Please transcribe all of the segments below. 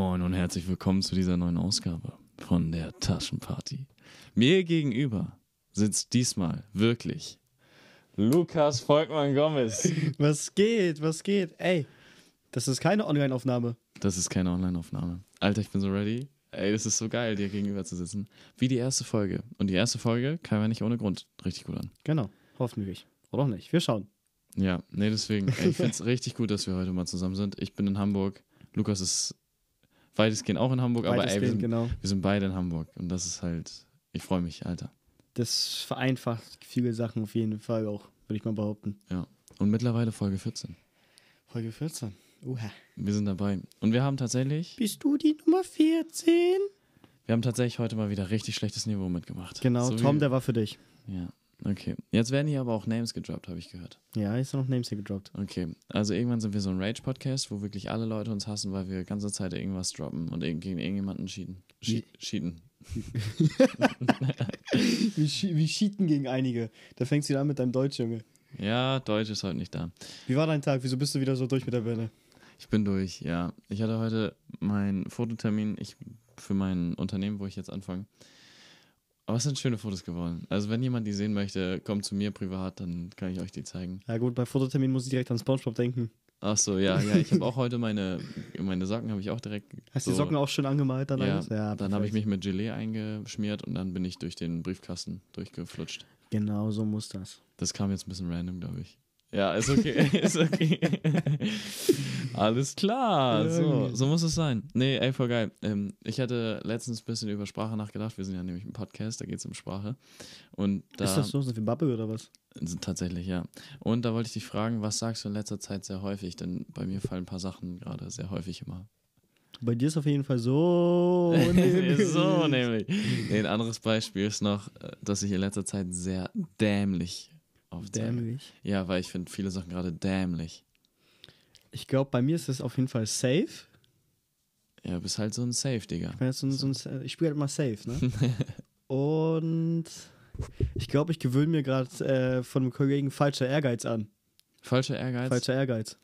Moin und herzlich willkommen zu dieser neuen Ausgabe von der Taschenparty. Mir gegenüber sitzt diesmal wirklich Lukas Volkmann Gomez. Was geht? Was geht? Ey, das ist keine Online-Aufnahme. Das ist keine Online-Aufnahme. Alter, ich bin so ready. Ey, das ist so geil, dir gegenüber zu sitzen. Wie die erste Folge. Und die erste Folge kam ja nicht ohne Grund richtig gut an. Genau, hoffentlich. Oder auch nicht. Wir schauen. Ja, nee, deswegen. Ey, ich finde es richtig gut, dass wir heute mal zusammen sind. Ich bin in Hamburg. Lukas ist weitestgehend auch in Hamburg, aber ey, wir sind, genau. wir sind beide in Hamburg. Und das ist halt, ich freue mich, Alter. Das vereinfacht viele Sachen auf jeden Fall auch, würde ich mal behaupten. Ja. Und mittlerweile Folge 14. Folge 14. Uha. Wir sind dabei. Und wir haben tatsächlich, Bist du die Nummer 14? wir haben tatsächlich heute mal wieder richtig schlechtes Niveau mitgemacht. Genau, So Tom, der war für dich. Ja, okay. Jetzt werden hier aber auch Names gedroppt, habe ich gehört. Ja, ist noch Names hier gedroppt. Okay, also irgendwann sind wir so ein Rage-Podcast, wo wirklich alle Leute uns hassen, weil wir die ganze Zeit irgendwas droppen und gegen irgendjemanden cheaten. Che- Cheaten. Wir, schi- wir cheaten gegen einige. Da fängst du wieder an mit deinem Deutsch, Junge. Ja, Deutsch ist heute nicht da. Wie war dein Tag? Wieso bist du wieder so durch mit der Birne? Ich bin durch, ja. Ich hatte heute meinen Fototermin ich, für mein Unternehmen, wo ich jetzt anfange. Aber es sind schöne Fotos geworden. Also wenn jemand die sehen möchte, kommt zu mir privat, dann kann ich euch die zeigen. Ja gut, bei Fototermin muss ich direkt an Spongebob denken. Ach so, ja, ja. Ich habe auch heute meine, meine Socken habe ich auch direkt. Hast so, die Socken auch schön angemalt dann Ja, alles? Ja, dann habe ich mich mit Gelee eingeschmiert und dann bin ich durch den Briefkasten durchgeflutscht. Genau, so muss das. Das kam jetzt ein bisschen random, glaube ich. Ja, ist okay, ist okay. Alles klar, so, so muss es sein. Nee, ey, voll geil. Ähm, ich hatte letztens ein bisschen über Sprache nachgedacht. Wir sind ja nämlich ein Podcast, da geht es um Sprache. Und da, Ist das so, so wie Bubble oder was? Tatsächlich, ja. Und da wollte ich dich fragen, was sagst du in letzter Zeit sehr häufig? Denn bei mir fallen ein paar Sachen gerade sehr häufig immer. Bei dir ist auf jeden Fall so. so nämlich. Nee, ein anderes Beispiel ist noch, äh, dass ich in letzter Zeit sehr dämlich aufzeige. Dämlich. Ja, weil ich finde viele Sachen gerade dämlich. Ich glaube, bei mir ist es auf jeden Fall safe. Ja, bist halt so ein Safe, Digga. Ich, bin jetzt so ein, so ein, ich spiele halt mal safe, ne? Und ich glaube, ich gewöhne mir gerade äh, von einem Kollegen falscher Ehrgeiz an. Falscher Ehrgeiz, Falscher Ehrgeiz.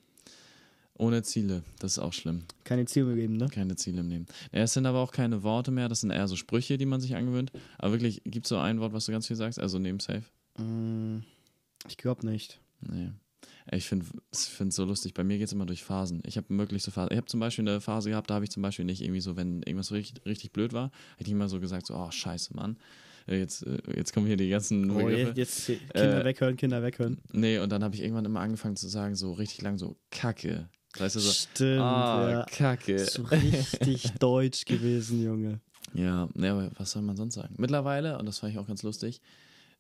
ohne Ziele. Das ist auch schlimm. Keine Ziele im Leben, ne? Keine Ziele im Leben. Ja, es sind aber auch keine Worte mehr, das sind eher so Sprüche, die man sich angewöhnt. Aber wirklich, gibt es so ein Wort, was du ganz viel sagst? Also neben Safe? Mm, Ich glaube nicht. Nee. Ich finde es so lustig. Bei mir geht es immer durch Phasen. Ich habe wirklich so Phasen. Ich habe zum Beispiel eine Phase gehabt, da habe ich zum Beispiel nicht irgendwie so, wenn irgendwas richtig, richtig blöd war, hätte ich immer so gesagt, so, oh, scheiße, Mann. Äh, Jetzt, äh, jetzt kommen hier die ganzen Oh, Begriffe. jetzt, jetzt Kinder Äh, weghören, Kinder weghören. Nee, und dann habe ich irgendwann immer angefangen zu sagen, so richtig lang, so Kacke. Weißt du, so, Stimmt, ah, ja. Kacke. So richtig deutsch gewesen, Junge. Ja, ne, aber was soll man sonst sagen? Mittlerweile, und das fand ich auch ganz lustig,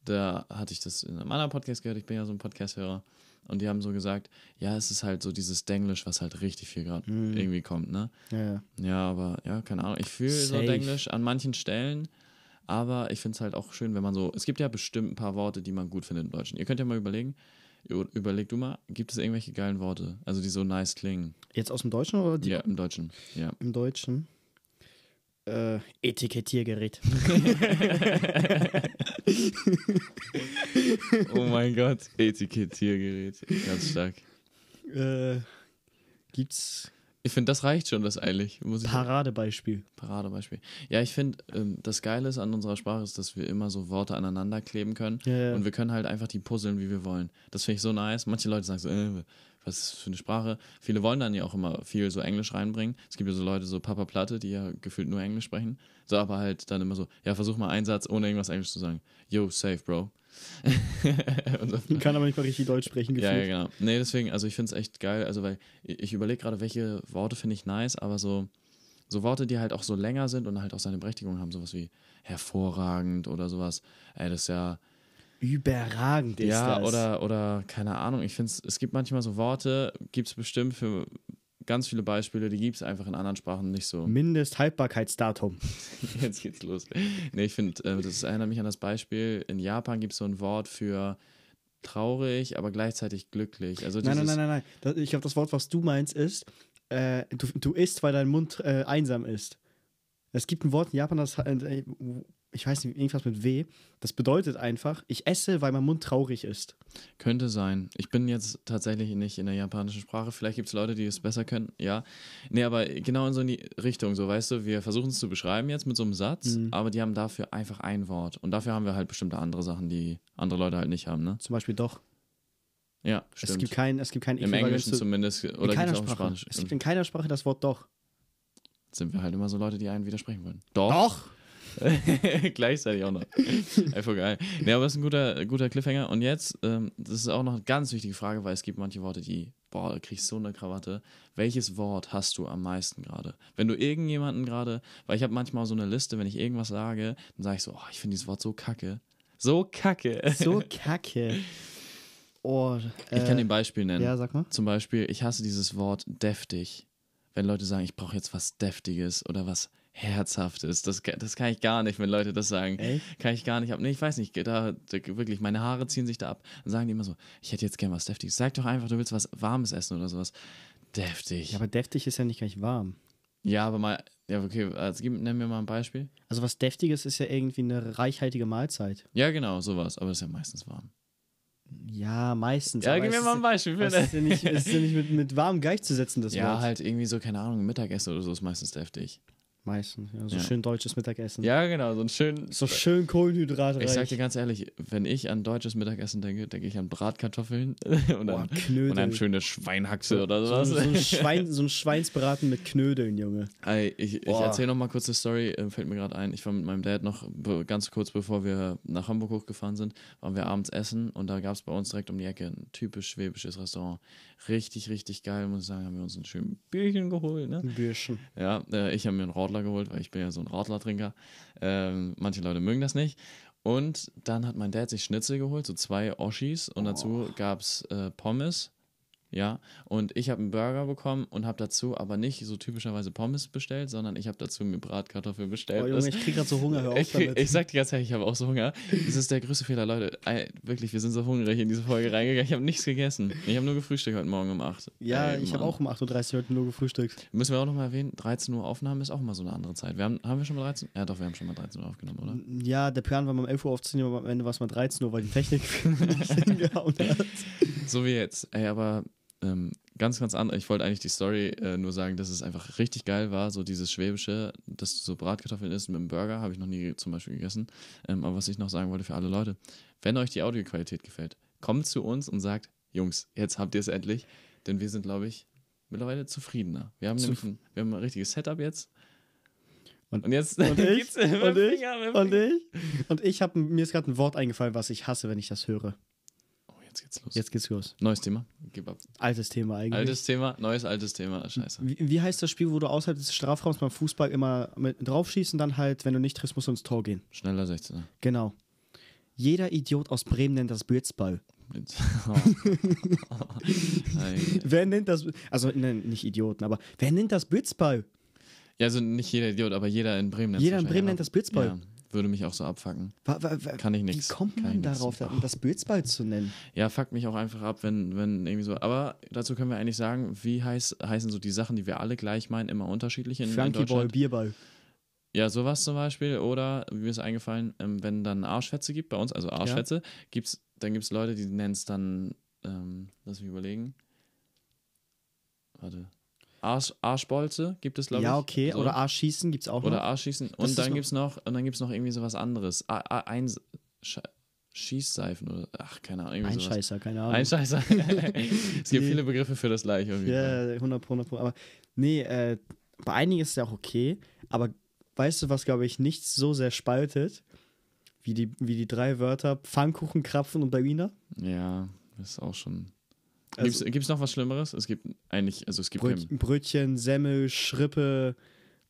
da hatte ich das in einem anderen Podcast gehört, ich bin ja so ein Podcast-Hörer, und die haben so gesagt, ja, es ist halt so dieses Denglisch, was halt richtig viel gerade Mhm. irgendwie kommt, ne? Ja, ja. Aber ja, keine Ahnung. Ich fühle so. Denglisch an manchen Stellen, aber ich finde es halt auch schön, wenn man so, es gibt ja bestimmt ein paar Worte, die man gut findet im Deutschen. Ihr könnt ja mal überlegen, überleg du mal, gibt es irgendwelche geilen Worte, also die so nice klingen? Jetzt aus dem Deutschen oder die Ja, im Deutschen, ja. im Deutschen? Äh, Etikettiergerät. Oh mein Gott, Etikettiergerät, ganz stark. äh, gibt's Ich finde, das reicht schon, das ich Paradebeispiel? Paradebeispiel. Ja, ich finde, ähm, das Geile ist an unserer Sprache ist, dass wir immer so Worte aneinander kleben können. Ja, ja. Und wir können halt einfach die puzzeln, wie wir wollen. Das finde ich so nice. Manche Leute sagen so, äh, was ist das für eine Sprache? Viele wollen dann ja auch immer viel so Englisch reinbringen. Es gibt ja so Leute, so Papa Platte, die ja gefühlt nur Englisch sprechen. So, aber halt dann immer so, ja, versuch mal einen Satz, ohne irgendwas Englisch zu sagen. Yo, safe, Bro. So. Kann aber nicht mal richtig Deutsch sprechen, Ja, ja, gefühlt. genau. Nee, deswegen, also ich finde es echt geil, also weil ich ich überlege gerade, welche Worte finde ich nice, aber so, so Worte, die halt auch so länger sind und halt auch seine Berechtigung haben, sowas wie hervorragend oder sowas, ey, das ist ja, Überragend ist ja, oder, oder, keine Ahnung, ich finde es, es gibt manchmal so Worte, gibt es bestimmt für ganz viele Beispiele, die gibt es einfach in anderen Sprachen nicht so. Mindesthaltbarkeitsdatum. Jetzt geht's los. Nee, ich finde, äh, das erinnert mich an das Beispiel, in Japan gibt es so ein Wort für traurig, aber gleichzeitig glücklich. Also Nein, nein, nein, nein, nein. Ich glaube, das Wort, was du meinst, ist, äh, du, du isst, weil dein Mund äh, einsam ist. Es gibt ein Wort in Japan, das, äh, ich weiß nicht, irgendwas mit W. Das bedeutet einfach, ich esse, weil mein Mund traurig ist. Könnte sein. Ich bin jetzt tatsächlich nicht in der japanischen Sprache. Vielleicht gibt es Leute, die es besser können. Ja. Nee, aber genau in so die Richtung. So, weißt du, wir versuchen es zu beschreiben jetzt mit so einem Satz, Mhm. aber die haben dafür einfach ein Wort. Und dafür haben wir halt bestimmte andere Sachen, die andere Leute halt nicht haben, ne? Zum Beispiel doch. Ja, stimmt. Es gibt kein, es gibt kein Im Englischen zu- zumindest. in Oder keiner auch im Sprache. Spanisch. Es gibt in keiner Sprache das Wort doch. sind wir halt immer so Leute, die einen widersprechen wollen. Doch. Doch! Gleichzeitig auch noch. Voll geil. Nee, aber das ist ein guter, guter Cliffhanger. Und jetzt, ähm, das ist auch noch eine ganz wichtige Frage, weil es gibt manche Worte, die, boah, da kriegst du so eine Krawatte. Welches Wort hast du am meisten gerade? Wenn du irgendjemanden gerade, weil ich habe manchmal so eine Liste, wenn ich irgendwas sage, dann sage ich so, oh, ich finde dieses Wort so kacke. So kacke. So kacke. Oh, ich kann dir ein Beispiel nennen. Ja, sag mal. Zum Beispiel, ich hasse dieses Wort deftig. Wenn Leute sagen, ich brauche jetzt was Deftiges oder was Herzhaftes. Das, das kann ich gar nicht, wenn Leute das sagen. Echt? Kann ich gar nicht ab. Nee, ich weiß nicht. Da, da, wirklich, meine Haare ziehen sich da ab. Dann sagen die immer so, ich hätte jetzt gern was Deftiges. Sag doch einfach, du willst was Warmes essen oder sowas. Deftig. Ja, aber deftig ist ja nicht gleich warm. Ja, aber mal, ja, okay, also, gib, nenn mir mal ein Beispiel. Also was Deftiges ist ja irgendwie eine reichhaltige Mahlzeit. Ja, genau, sowas. Aber ist ja meistens warm. Ja, meistens. Ja, gib mir mal ein ist- Beispiel. Bitte. ist ja nicht, ist ja nicht mit, mit warm gleichzusetzen, das Ja, Wort. halt irgendwie so, keine Ahnung, Mittagessen oder so ist meistens deftig. Meistens, ja. So Ja. schön deutsches Mittagessen. Ja, genau, so ein schön. So schön kohlenhydratreich. Ich sag dir ganz ehrlich, wenn ich an deutsches Mittagessen denke, denke ich an Bratkartoffeln und, Boah, an, Knödel. und an schöne Schweinhaxe oder so, sowas. so, ein Schwein, so ein Schweinsbraten mit Knödeln, Junge. Ey, ich ich Boah. erzähle noch mal kurz eine Story, äh, fällt mir gerade ein. Ich war mit meinem Dad noch ganz kurz bevor wir nach Hamburg hochgefahren sind, waren wir abends essen und da gab es bei uns direkt um die Ecke ein typisch schwäbisches Restaurant. Richtig, richtig geil, muss ich sagen, haben wir uns ein schönes Bierchen geholt. Ne? Ein Bürschen. Ja, äh, ich habe mir einen Radler geholt, weil ich bin ja so ein Radlertrinker. Ähm, manche Leute mögen das nicht. Und dann hat mein Dad sich Schnitzel geholt, so zwei Oschis und dazu gab es äh, Pommes. Ja, und ich habe einen Burger bekommen und habe dazu aber nicht so typischerweise Pommes bestellt, sondern ich habe dazu mir Bratkartoffeln bestellt. Oh, Junge, ich krieg grad so Hunger, hör auf ich, damit. ich sag dir ganz ehrlich, ich habe auch so Hunger. Das ist der größte Fehler, Leute. Wirklich, wir sind so hungrig in diese Folge reingegangen. Ich habe nichts gegessen. Ich habe nur gefrühstückt heute Morgen um 8. ja, Ey, ich habe auch um 8.30 Uhr heute nur gefrühstückt. Müssen wir auch nochmal erwähnen, 13 Uhr Aufnahme ist auch mal so eine andere Zeit. Wir haben, haben wir schon mal 13? Ja, doch, wir haben schon mal 13 Uhr aufgenommen, oder? Ja, der Plan war mal um 11 Uhr aufzunehmen, aber am Ende war es mal 13 Uhr, weil die Technik nicht hingehauen hat. So wie jetzt. Ey, aber ähm, ganz, ganz anders. Ich wollte eigentlich die Story äh, nur sagen, dass es einfach richtig geil war, so dieses Schwäbische, dass so Bratkartoffeln isst mit einem Burger, habe ich noch nie zum Beispiel gegessen. Ähm, aber was ich noch sagen wollte für alle Leute, wenn euch die Audioqualität gefällt, kommt zu uns und sagt, Jungs, jetzt habt ihr es endlich, denn wir sind, glaube ich, mittlerweile zufriedener. Wir haben Zuf- nämlich ein, wir haben ein richtiges Setup jetzt. Und- Und, jetzt und ich? Und ich? Mit dem Und ich? Und ich habe mir ist gerade ein Wort eingefallen, was ich hasse, wenn ich das höre. Oh, jetzt geht's los. Jetzt geht's los. Neues Thema. Gib ab. Altes Thema eigentlich. Altes Thema, neues altes Thema. Scheiße. Wie, wie heißt das Spiel, wo du außerhalb des Strafraums beim Fußball immer mit draufschießt und dann halt, wenn du nicht triffst, musst du ins Tor gehen? Schneller 16er. Genau. Jeder Idiot aus Bremen nennt das Blitzball. Mit- Ei. Wer nennt das? Also ne, nicht Idioten, aber wer nennt das Blitzball? ja, also nicht jeder Idiot, aber jeder in Bremen nennt Jeder in Bremen nennt das Blitzball. Ja, würde mich auch so abfacken. Wa- wa- wa- Kann ich nix. Wie kommt man darauf, das Blitzball zu nennen? Ja, fuckt mich auch einfach ab, wenn, wenn irgendwie so. Aber dazu können wir eigentlich sagen, wie heiß, heißen so die Sachen, die wir alle gleich meinen, immer unterschiedlich in, in Frankie Ball, Deutschland? Bierball. Ja, sowas zum Beispiel. Oder, wie mir ist eingefallen, ähm, wenn dann Arschfetze gibt bei uns, also Arschfetze, gibt's, dann gibt es Leute, die nennen es dann, ähm, lass mich überlegen. Warte. Arsch, Arschbolze gibt es, glaube ich. Ja, okay. So. Oder Arschschießen gibt es auch Oder noch. Arschschießen. ist Und dann noch- gibt's noch, und dann gibt's noch irgendwie sowas anderes. A, A, ein, Sch Schießseifen oder, ach, keine Ahnung. Irgendwie Ein sowas. Scheißer, keine Ahnung. Ein Scheißer. es gibt Nee. viele Begriffe für das gleiche. Ja, 100 Pro, 100 Pro. Aber nee, äh, bei einigen ist es ja auch okay. Aber weißt du, was, glaube ich, nicht so sehr spaltet? Wie die, wie die drei Wörter Pfannkuchen, Krapfen und Berliner? Ja, das ist auch schon. Also- Gibt's gibt's noch was Schlimmeres? Es gibt eigentlich, also es gibt Bröt, kein, Brötchen, Semmel, Schrippe.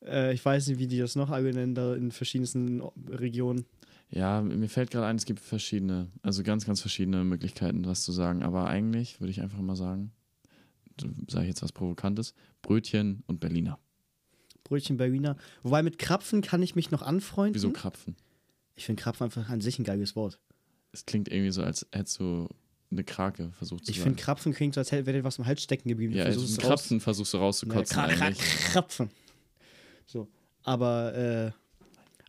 Äh, ich weiß nicht, wie die das noch alle nennen, da in verschiedensten Regionen. Ja, mir fällt gerade ein, es gibt verschiedene, also ganz, ganz verschiedene Möglichkeiten, was zu sagen. Aber eigentlich würde ich einfach mal sagen, sage ich jetzt was Provokantes, Brötchen und Berliner. Brötchen, Berliner. Wobei mit Krapfen kann ich mich noch anfreunden. Wieso Krapfen? Ich finde Krapfen einfach an sich ein geiles Wort. Es klingt irgendwie so, als hättest du eine Krake versucht zu Ich finde Krapfen klingt so, als hätte dir was im Hals stecken geblieben. Ja, also versuchst einen es raus- Krapfen versuchst du rauszukotzen Kra- eigentlich. Krapfen. So. Aber, äh,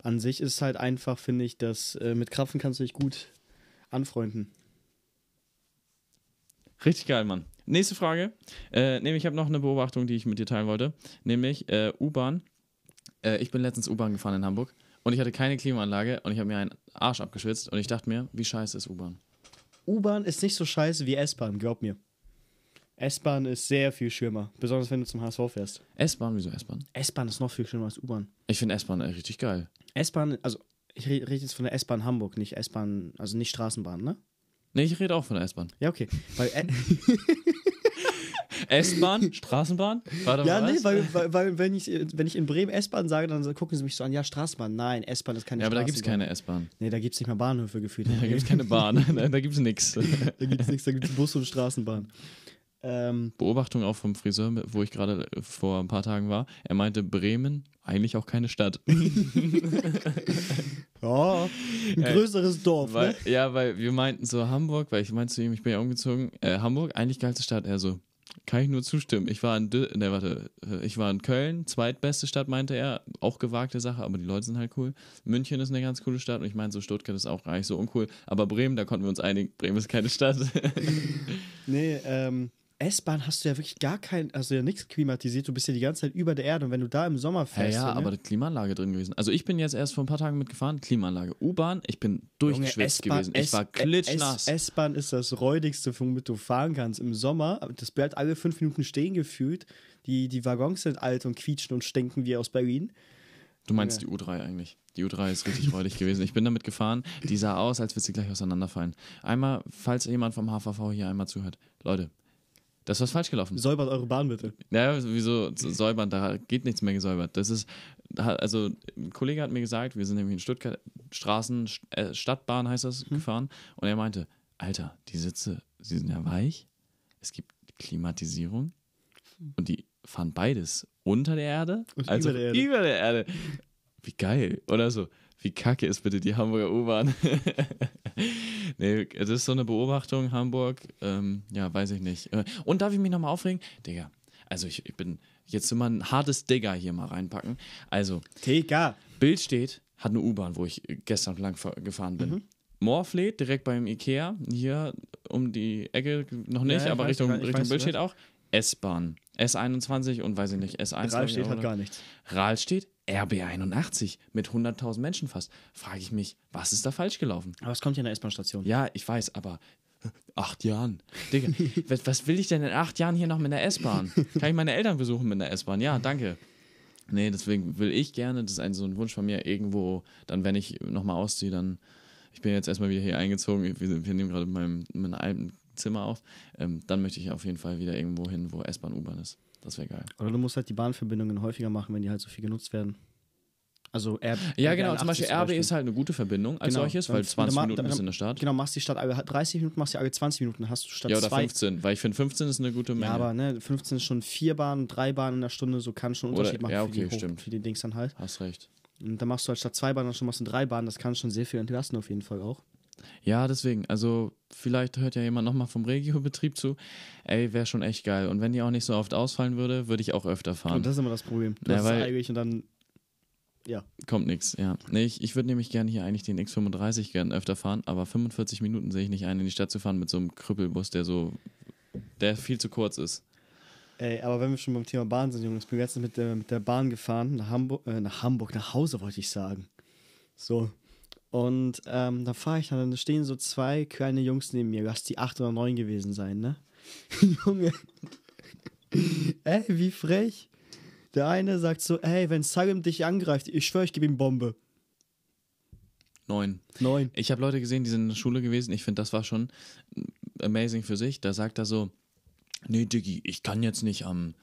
an sich ist es halt einfach, finde ich, dass äh, mit Krapfen kannst du dich gut anfreunden. Richtig geil, Mann. Nächste Frage. Äh, nämlich, ich habe noch eine Beobachtung, die ich mit dir teilen wollte. Nämlich äh, U-Bahn. Äh, ich bin letztens U-Bahn gefahren in Hamburg und ich hatte keine Klimaanlage und ich habe mir einen Arsch abgeschwitzt und ich dachte mir, wie scheiße ist U-Bahn? U-Bahn ist nicht so scheiße wie S-Bahn, glaub mir. S-Bahn ist sehr viel schlimmer, besonders wenn du zum HSV fährst. S-Bahn, wieso S-Bahn? S-Bahn ist noch viel schlimmer als U-Bahn. Ich finde S-Bahn äh, richtig geil. S-Bahn, also ich re- rede jetzt von der S-Bahn Hamburg, nicht S-Bahn, also nicht Straßenbahn, ne? Nee, ich rede auch von der S-Bahn. Ja, okay. Weil, äh, S-Bahn? Straßenbahn? Warte ja, mal, nee, weil, weil, weil wenn, ich, wenn ich in Bremen S-Bahn sage, dann gucken sie mich so an, ja, Straßenbahn. Nein, S-Bahn ist keine Ja, aber da gibt es Straßenbahn. keine S-Bahn. Nee, da gibt es nicht mal Bahnhöfe gefühlt. Da gibt es keine Bahn. da gibt es nichts. Da gibt es nichts, da gibt es Bus und Straßenbahn. Ähm, Beobachtung auch vom Friseur, wo ich gerade äh, vor ein paar Tagen war. Er meinte, Bremen, eigentlich auch keine Stadt. ja, ein Ey, größeres Dorf, weil, ne? ja, weil wir meinten so Hamburg, weil ich meinte zu ihm, ich bin ja umgezogen. Äh, Hamburg, eigentlich geilste Stadt. Er so, kann ich nur zustimmen. Ich war in, Dü ne, warte, äh, ich war in Köln, zweitbeste Stadt, meinte er. Auch gewagte Sache, aber die Leute sind halt cool. München ist eine ganz coole Stadt und ich meinte so, Stuttgart ist auch gar nicht so uncool. Aber Bremen, da konnten wir uns einigen, Bremen ist keine Stadt. Nee, ähm, S-Bahn hast du ja wirklich gar kein, also ja nichts klimatisiert, du bist ja die ganze Zeit über der Erde und wenn du da im Sommer Ja, fährst. ja, so, ne? aber die Klimaanlage drin gewesen. Also ich bin jetzt erst vor ein paar Tagen mitgefahren, Klimaanlage. U-Bahn, ich bin durchgeschwitzt gewesen. Ich war klitschnass. S-Bahn ist das räudigste, womit du fahren kannst. Im Sommer, das bleibt alle fünf Minuten stehen gefühlt. Die, die Waggons sind alt und quietschen und stinken wie aus Berlin. Du meinst die U3 eigentlich. Die U3 ist richtig räudig gewesen. Ich bin damit gefahren. Die sah aus, als würde sie gleich auseinanderfallen. Einmal, falls jemand vom HVV hier einmal zuhört. Leute, das ist was falsch gelaufen. Säubert eure Bahn bitte. Ja, wieso so säubern? Da geht nichts mehr gesäubert. Das ist, also ein Kollege hat mir gesagt, wir sind nämlich in Stuttgart, Straßen, äh, Stadtbahn heißt das, gefahren. Und er meinte, Alter, die Sitze, sie sind ja weich. Es gibt Klimatisierung. Und die fahren beides unter der Erde, Und also über der Erde. über der Erde. Wie geil. Oder so. Wie kacke ist bitte die Hamburger U-Bahn? nee, das ist so eine Beobachtung, Hamburg. Ähm, ja, weiß ich nicht. Äh, Und darf ich mich nochmal aufregen? Digga, also ich, ich bin jetzt immer ein hartes Digger hier mal reinpacken. Also, TK. Bild steht, hat eine U-Bahn, wo ich gestern lang fa- gefahren bin. Mhm. Morfleet, direkt beim Ikea, hier um die Ecke, noch nicht, Ja, aber weiß, Richtung, weiß, Richtung Bild steht auch. S-Bahn. S21 und weiß ich nicht, S1. Ralf glaub ich steht oder? gar nichts. Rahl steht RB81 mit 100.000 Menschen fast. Frage ich mich, was ist da falsch gelaufen? Aber es kommt ja in der S-Bahn-Station. Ja, ich weiß, aber acht Jahren. Digga, was, was will ich denn in acht Jahren hier noch mit der S-Bahn? Kann ich meine Eltern besuchen mit der S-Bahn? Ja, danke. Nee, deswegen will ich gerne, das ist ein, so ein Wunsch von mir, irgendwo, dann, wenn ich nochmal ausziehe, dann, ich bin jetzt erstmal wieder hier eingezogen, wir, wir nehmen gerade in meinem, in meinem alten Zimmer auf, ähm, dann möchte ich auf jeden Fall wieder irgendwo hin, wo S-Bahn, U-Bahn ist. Das wäre geil. Oder du musst halt die Bahnverbindungen häufiger machen, wenn die halt so viel genutzt werden. Also R Ja, RB genau, zum 81 Beispiel RB ist halt eine gute Verbindung als Genau, solches, weil 20 dann- Minuten dann- bist in der Stadt. Genau, machst die Stadt alle 30 Minuten, machst die alle 20 Minuten, dann hast du statt Ja, oder zwei. 15, weil ich finde 15 ist eine gute Menge. Ja, aber ne, 15 ist schon vier Bahnen, drei Bahnen in der Stunde, so kann schon einen Oder- Unterschied machen ja, für, die okay, Hoch- stimmt. für die Dings dann halt. Hast recht. Und dann machst du halt statt zwei Bahnen dann schon machst du drei Bahnen, das kann schon sehr viel entlasten auf jeden Fall auch. Ja, deswegen, also vielleicht hört ja jemand nochmal vom Regio-Betrieb zu. Ey, wäre schon echt geil. Und wenn die auch nicht so oft ausfallen würde, würde ich auch öfter fahren. Und das ist immer das Problem. Du Ja, hast eigentlich und dann, ja. Kommt nix, ja. Nee, ich, ich würde nämlich gerne hier eigentlich den X35 gerne öfter fahren, aber 45 Minuten sehe ich nicht ein, in die Stadt zu fahren mit so einem Krüppelbus, der so, der viel zu kurz ist. Ey, aber wenn wir schon beim Thema Bahn sind, Jungs, ich bin letztens mit der, mit der Bahn gefahren, nach Hamburg, äh, nach Hamburg, nach Hause wollte ich sagen. So. Und ähm, da fahre ich dann, da stehen so zwei kleine Jungs neben mir, lass die acht oder neun gewesen sein, ne? Junge. Ey, wie frech. Der eine sagt so, ey, wenn Salim dich angreift, ich schwöre, ich gebe ihm Bombe. Neun. Neun. Ich habe Leute gesehen, die sind in der Schule gewesen. Ich finde, das war schon amazing für sich. Da sagt er so, nee, Diggi, ich kann jetzt nicht am,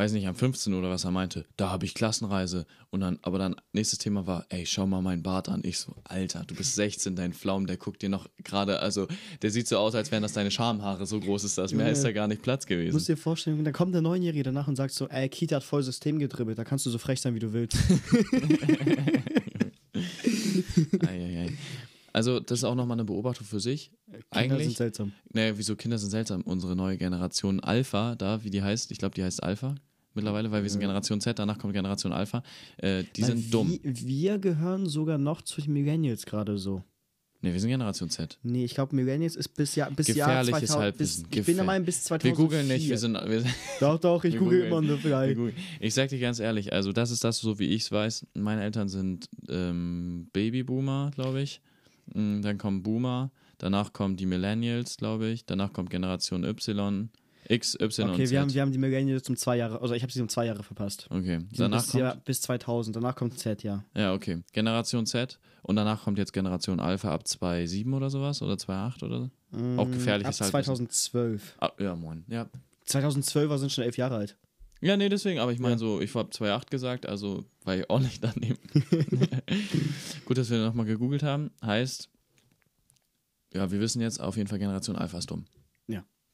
weiß nicht, am 15. oder was er meinte. Da habe ich Klassenreise. Und dann, aber dann, nächstes Thema war, ey, schau mal meinen Bart an. Ich so, Alter, du bist 16, dein Pflaum, der guckt dir noch gerade, also, der sieht so aus, als wären das deine Schamhaare. So groß ist das. Mehr Junge. ist da gar nicht Platz musst gewesen. dir vorstellen, da kommt der Neunjährige danach und sagt so, ey, Kita hat voll System gedribbelt, da kannst du so frech sein, wie du willst. Eieiei. Also, das ist auch nochmal eine Beobachtung für sich. Kinder Eigentlich, sind seltsam. Nee, wieso Kinder sind seltsam? Unsere neue Generation Alpha, da, wie die heißt, ich glaube, die heißt Alpha. Mittlerweile, weil wir sind Generation Z, danach kommt Generation Alpha. Äh, die Weil sind dumm. Wir, wir gehören sogar noch zu den Millennials gerade so. Ne, wir sind Generation Z. Nee, ich glaube, Millennials ist bis, Jahr, bis Jahr Gefährliches 2000. Halbwissen. Bis, ich bin der Meinung, bis Wir 2004. googeln nicht, wir sind. Wir, Doch, doch, ich wir google immer nur wir frei. googeln. Ich sag dir ganz ehrlich, also das ist das, so wie ich es weiß. Meine Eltern sind ähm, Babyboomer, glaube ich. Mm, Dann kommen Boomer, danach kommen die Millennials, glaube ich. Danach kommt Generation Y, X, Y Okay, und Z. wir haben, wir haben die Millennials um zwei Jahre, also ich habe sie um zwei Jahre verpasst. okay, danach bis, kommt ja, bis 2000, danach kommt Z, ja. Ja, okay. Generation Z und danach kommt jetzt Generation Alpha ab 2.7 oder sowas oder 2.8 oder so. Auch Mm, gefährliches Ab Halbwissen. 2012. Ah, ja, moin. Ja. 2012er sind schon elf Jahre alt. Ja, nee, deswegen, aber ich meine Ja. so, ich habe 2.8 gesagt, also war ich ordentlich daneben. Gut, dass wir nochmal gegoogelt haben. Heißt, ja, wir wissen jetzt auf jeden Fall Generation Alpha ist dumm.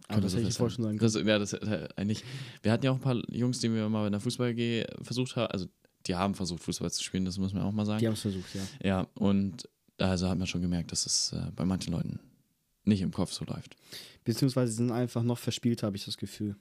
Aber Können das wir hätte ich vorher schon sagen festhalten. Das, ja, das äh, eigentlich. Wir hatten ja auch ein paar Jungs, die wir mal in der Fußball G versucht haben, also die haben versucht, Fußball zu spielen, das muss man auch mal sagen. Die haben es versucht, ja. Ja, und also hat man schon gemerkt, dass es äh, bei manchen Leuten nicht im Kopf so läuft. Beziehungsweise sind einfach noch verspielt, habe ich das Gefühl.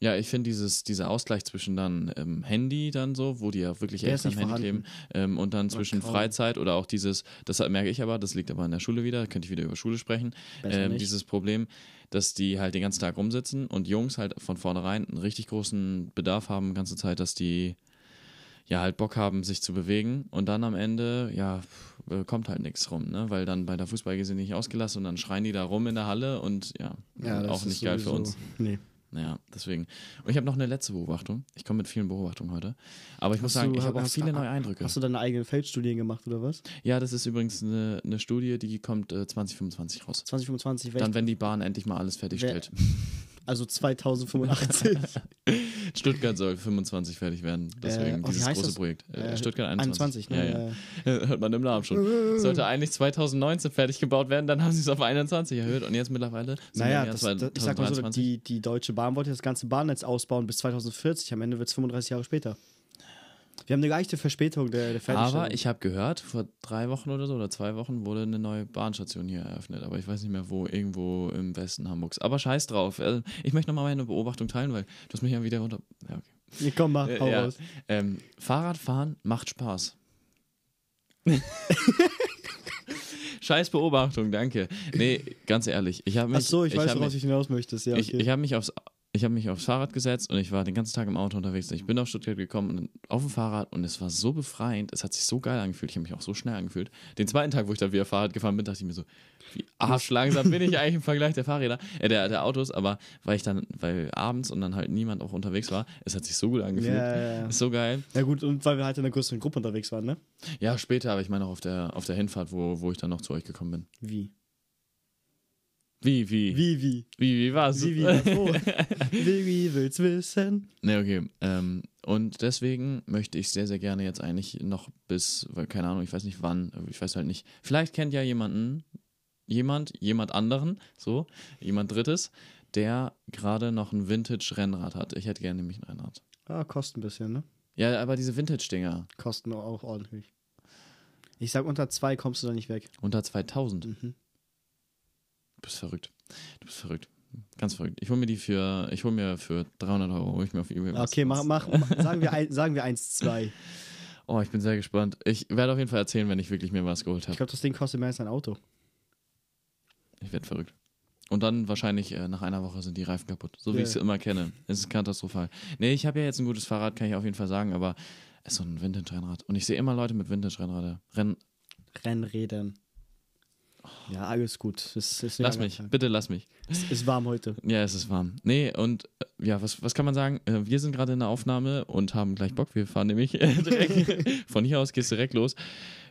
Ja, ich finde dieses dieser Ausgleich zwischen dann ähm, Handy dann so, wo die ja wirklich echt am Handy kleben, ähm, und dann zwischen. Freizeit oder auch dieses, das merke ich aber, das liegt aber in der Schule wieder, könnte ich wieder über Schule sprechen, ähm, dieses Problem, dass die halt den ganzen Tag rumsitzen und Jungs halt von vornherein einen richtig großen Bedarf haben, die ganze Zeit, dass die ja halt Bock haben, sich zu bewegen und dann am Ende, ja, äh, kommt halt nichts rum, ne? Weil dann bei der Fußball sind nicht ausgelassen und dann schreien die da rum in der Halle und ja, ja auch nicht geil für uns. Nee. Naja, deswegen. Und ich habe noch eine letzte Beobachtung. Ich komme mit vielen Beobachtungen heute. Aber ich muss Hast sagen, du- ich habe auch viele neue Eindrücke. Hast du deine eigenen Feldstudien gemacht oder was? Ja, das ist übrigens eine, eine Studie, die kommt äh, 2025 raus. 2025, Dann, wenn die Bahn endlich mal alles fertigstellt. also 2085. Stuttgart soll 25 fertig werden. Deswegen Äh, oh, dieses große das? Projekt. Äh, Äh, Stuttgart 21. 21, ne? Ja, ja. Hört man im Namen schon. Sollte eigentlich 2019 fertig gebaut werden, dann haben sie es auf 21 erhöht und jetzt mittlerweile Naja, das, das, ich sag mal so, 2023. die, die Deutsche Bahn wollte das ganze Bahnnetz ausbauen bis 2040. Am Ende wird es 35 Jahre später. Wir haben eine leichte Verspätung der, der. Aber ich habe gehört, vor drei Wochen oder so oder zwei Wochen wurde eine neue Bahnstation hier eröffnet. Aber ich weiß nicht mehr wo, irgendwo im Westen Hamburgs. Aber scheiß drauf. Also, Ich möchte nochmal meine Beobachtung teilen, weil du hast mich ja wieder unter. Ja, okay. Nee, komm mal, hau Äh, ja. raus. ähm, Fahrradfahren macht Spaß. scheiß Beobachtung, danke. Nee, ganz ehrlich. Ich habe mich. Ach so, ich, weiß, hab woraus mich, ich hinaus möchtest. Ja, ich, okay. ich habe mich aufs. Ich habe mich aufs Fahrrad gesetzt und ich war den ganzen Tag im Auto unterwegs. Ich bin auf Stuttgart gekommen und auf dem Fahrrad und es war so befreiend. Es hat sich so geil angefühlt. Ich habe mich auch so schnell angefühlt. Den zweiten Tag, wo ich da wieder Fahrrad gefahren bin, dachte ich mir so, wie arschlangsam bin ich eigentlich im Vergleich der Fahrräder, äh, der, der Autos. Aber weil ich dann, weil abends und dann halt niemand auch unterwegs war, es hat sich so gut angefühlt. ja, ja, ja. Ist so geil. ja, gut, und weil wir halt in einer größeren Gruppe unterwegs waren, ne? Ja, später, aber ich meine auch auf der, auf der Hinfahrt, wo, wo ich dann noch zu euch gekommen bin. Wie? Wie, wie? Wie, wie? Wie, wie war's? Wie, wie? wie, wie willst wissen? Ne, okay. Ähm, und deswegen möchte ich sehr, sehr gerne jetzt eigentlich noch bis, keine Ahnung, ich weiß nicht wann, ich weiß halt nicht. Vielleicht kennt ja jemanden, jemand, jemand anderen, so, jemand Drittes, der gerade noch ein Vintage-Rennrad hat. Ich hätte gerne nämlich ein Rennrad. Ah, kostet ein bisschen, ne? Ja, aber diese Vintage-Dinger Kosten auch ordentlich. Ich sag, unter zwei kommst du da nicht weg. unter 2000. Mhm. Du bist verrückt. Du bist verrückt. Ganz verrückt. Ich hole mir die für, ich hole mir für 300 Euro, hole ich mir auf eBay. Okay, mach, mach, sagen, wir ein, sagen wir 1, 2. Oh, ich bin sehr gespannt. Ich werde auf jeden Fall erzählen, wenn ich wirklich mir was geholt Ich habe. glaube, das Ding kostet mehr als ein Auto. Ich werde verrückt. Und dann wahrscheinlich äh, nach einer Woche sind die Reifen kaputt. So wie Ja. ich es immer kenne. Es ist katastrophal. Nee, ich habe ja jetzt ein gutes Fahrrad, kann ich auf jeden Fall sagen, aber es ist so ein Vintage-Rennrad. Und ich sehe immer Leute mit Vintage-Rennräder. Renn. Rennrädern. Ja, alles gut. Es ist, Lass mich, bitte lass mich. Es ist warm heute. Ja, es ist warm. Nee, und äh, ja, was, was kann man sagen? Äh, wir sind gerade in der Aufnahme und haben gleich Bock. Wir fahren nämlich äh, direkt, von hier aus geht's direkt los.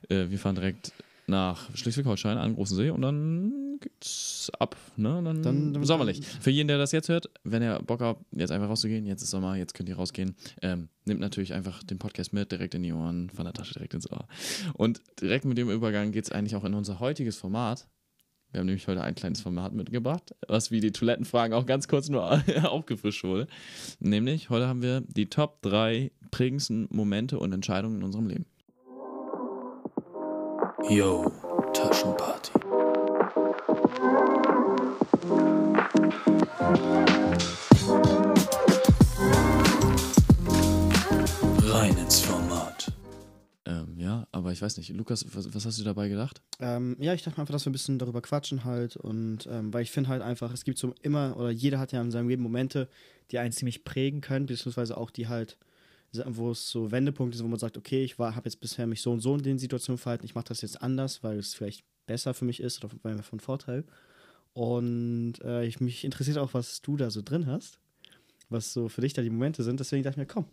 Wir fahren direkt nach Schleswig-Holstein an den Großen See und dann geht's ab. Ne? Dann, Dann- dann- sommerlich. Für jeden, der das jetzt hört, wenn ihr Bock habt, jetzt einfach rauszugehen, jetzt ist Sommer, jetzt könnt ihr rausgehen, ähm, nimmt natürlich einfach den Podcast mit, direkt in die Ohren, von der Tasche direkt ins Ohr. Und direkt mit dem Übergang geht's eigentlich auch in unser heutiges Format. Wir haben nämlich heute ein kleines Format mitgebracht, was wie die Toilettenfragen auch ganz kurz nur aufgefrischt wurde. Nämlich, heute haben wir die Top 3 prägendsten Momente und Entscheidungen in unserem Leben. Yo, Taschenparty. Rein ins Format. Ähm, ja, aber ich weiß nicht. Lukas, was, was hast du dabei gedacht? Ähm, ja, ich dachte einfach, dass wir ein bisschen darüber quatschen halt. Und ähm, weil ich finde halt einfach, es gibt so immer, oder jeder hat ja in seinem Leben Momente, die einen ziemlich prägen können, beziehungsweise auch die halt wo es so Wendepunkte sind, wo man sagt, okay, ich habe jetzt bisher mich so und so in den Situationen verhalten, ich mache das jetzt anders, weil es vielleicht besser für mich ist oder weil mir von Vorteil. Und äh, ich, mich interessiert auch, was du da so drin hast, was so für dich da die Momente sind. Deswegen dachte ich mir, komm,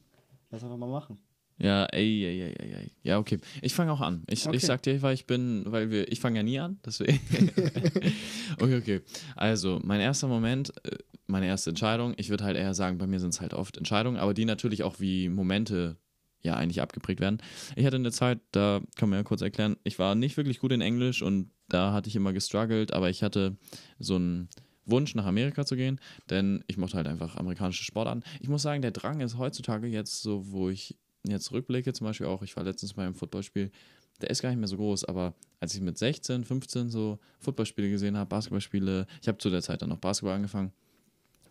lass einfach mal machen. Ja, ey, ey, ey, ey, ey. Ja, okay. Ich fange auch an. Ich, Okay. ich sag dir, weil ich bin, weil wir, ich fange ja nie an, deswegen. okay, okay. Also, mein erster Moment, äh, meine erste Entscheidung, ich würde halt eher sagen, bei mir sind es halt oft Entscheidungen, aber die natürlich auch wie Momente ja eigentlich abgeprägt werden. Ich hatte eine Zeit, da kann man ja kurz erklären, ich war nicht wirklich gut in Englisch und da hatte ich immer gestruggelt, aber ich hatte so einen Wunsch, nach Amerika zu gehen, denn ich mochte halt einfach amerikanische Sportarten. Ich muss sagen, der Drang ist heutzutage jetzt so, wo ich jetzt rückblicke, zum Beispiel auch, ich war letztens bei einem Footballspiel, der ist gar nicht mehr so groß, aber als ich mit 16, 15 so Footballspiele gesehen habe, Basketballspiele, ich habe zu der Zeit dann noch Basketball angefangen,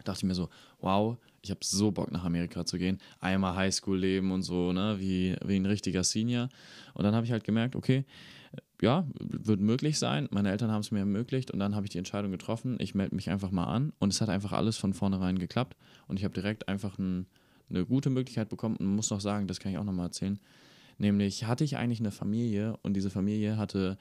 dachte ich mir so, wow, ich habe so Bock nach Amerika zu gehen, einmal Highschool-Leben und so, ne, wie, wie ein richtiger Senior. Und dann habe ich halt gemerkt, okay, ja, wird möglich sein. Meine Eltern haben es mir ermöglicht und dann habe ich die Entscheidung getroffen, ich melde mich einfach mal an und es hat einfach alles von vornherein geklappt und ich habe direkt einfach ein, eine gute Möglichkeit bekommen und muss noch sagen, das kann ich auch nochmal erzählen, nämlich hatte ich eigentlich eine Familie und diese Familie hatte,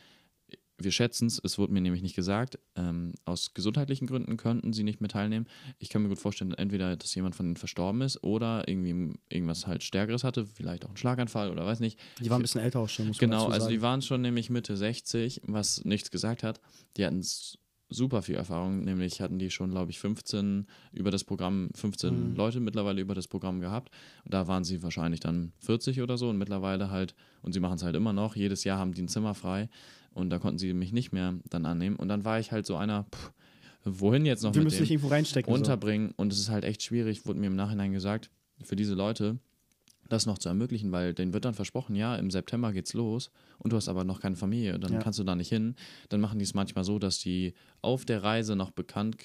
wir schätzen es, es wurde mir nämlich nicht gesagt, ähm, aus gesundheitlichen Gründen könnten sie nicht mehr teilnehmen. Ich kann mir gut vorstellen, entweder, dass jemand von ihnen verstorben ist oder irgendwie irgendwas halt Stärkeres hatte, vielleicht auch ein Schlaganfall oder weiß nicht. Die waren ein bisschen älter auch schon, muss man Genau, also die waren schon nämlich Mitte 60, was nichts gesagt hat. Die hatten s- super viel Erfahrung, nämlich hatten die schon, glaube ich, 15 über das Programm, 15 Mhm. Leute mittlerweile über das Programm gehabt. Und da waren sie wahrscheinlich dann 40 oder so und mittlerweile halt, und sie machen es halt immer noch, jedes Jahr haben die ein Zimmer frei und da konnten sie mich nicht mehr dann annehmen. Und dann war ich halt so einer, pff, wohin jetzt noch wir mit müssen dem? dich irgendwo reinstecken. so. unterbringen. Und es ist halt echt schwierig, wurde mir im Nachhinein gesagt, für diese Leute das noch zu ermöglichen, weil denen wird dann versprochen, ja, im September geht's los und du hast aber noch keine Familie, dann Ja. kannst du da nicht hin. Dann machen die es manchmal so, dass die auf der Reise noch bekannt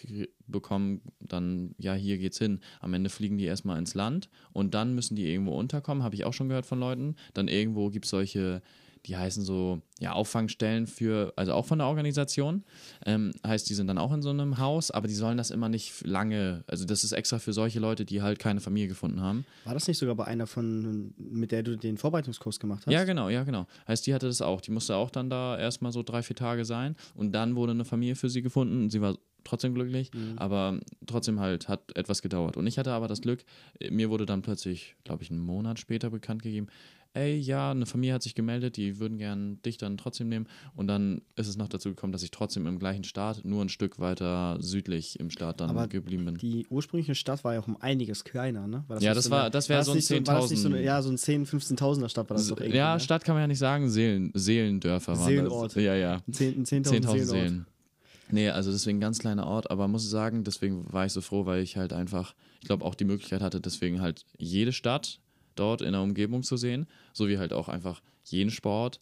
bekommen, dann, ja, hier geht's hin. Am Ende fliegen die erstmal ins Land und dann müssen die irgendwo unterkommen, habe ich auch schon gehört von Leuten. Dann irgendwo gibt es solche, die heißen so, ja, Auffangstellen für, also auch von der Organisation. Ähm, heißt, die sind dann auch in so einem Haus, aber die sollen das immer nicht lange, also das ist extra für solche Leute, die halt keine Familie gefunden haben. War das nicht sogar bei einer von, mit der du den Vorbereitungskurs gemacht hast? Ja, genau, ja, genau. Heißt, die hatte das auch. Die musste auch dann da erstmal so drei, vier Tage sein und dann wurde eine Familie für sie gefunden. und Sie war trotzdem glücklich, aber trotzdem halt hat etwas gedauert. Und ich hatte aber das Glück, mir wurde dann plötzlich, glaube ich, einen Monat später bekannt gegeben, ey, ja, eine Familie hat sich gemeldet, die würden gern dich dann trotzdem nehmen. Und dann ist es noch dazu gekommen, dass ich trotzdem im gleichen Staat, nur ein Stück weiter südlich im Staat dann Aber geblieben bin. Die ursprüngliche Stadt war ja auch um einiges kleiner, ne? War Ja, das so war- das wär war so ein nicht war das nicht so eine, 10.000 Ja, so ein 10.000, 15.000er Stadt war das doch irgendwie. ja, ne? Stadt kann man ja nicht sagen, Seelen, Seelendörfer waren Seelenort. das. Ja, ja. Ein 10 ein 10.000 10.000 Seelenort. Seelen. Nee, also deswegen ganz kleiner Ort, aber muss ich sagen, deswegen war ich so froh, weil ich halt einfach, ich glaube auch die Möglichkeit hatte, deswegen halt jede Stadt dort in der Umgebung zu sehen, sowie halt auch einfach jeden Sport.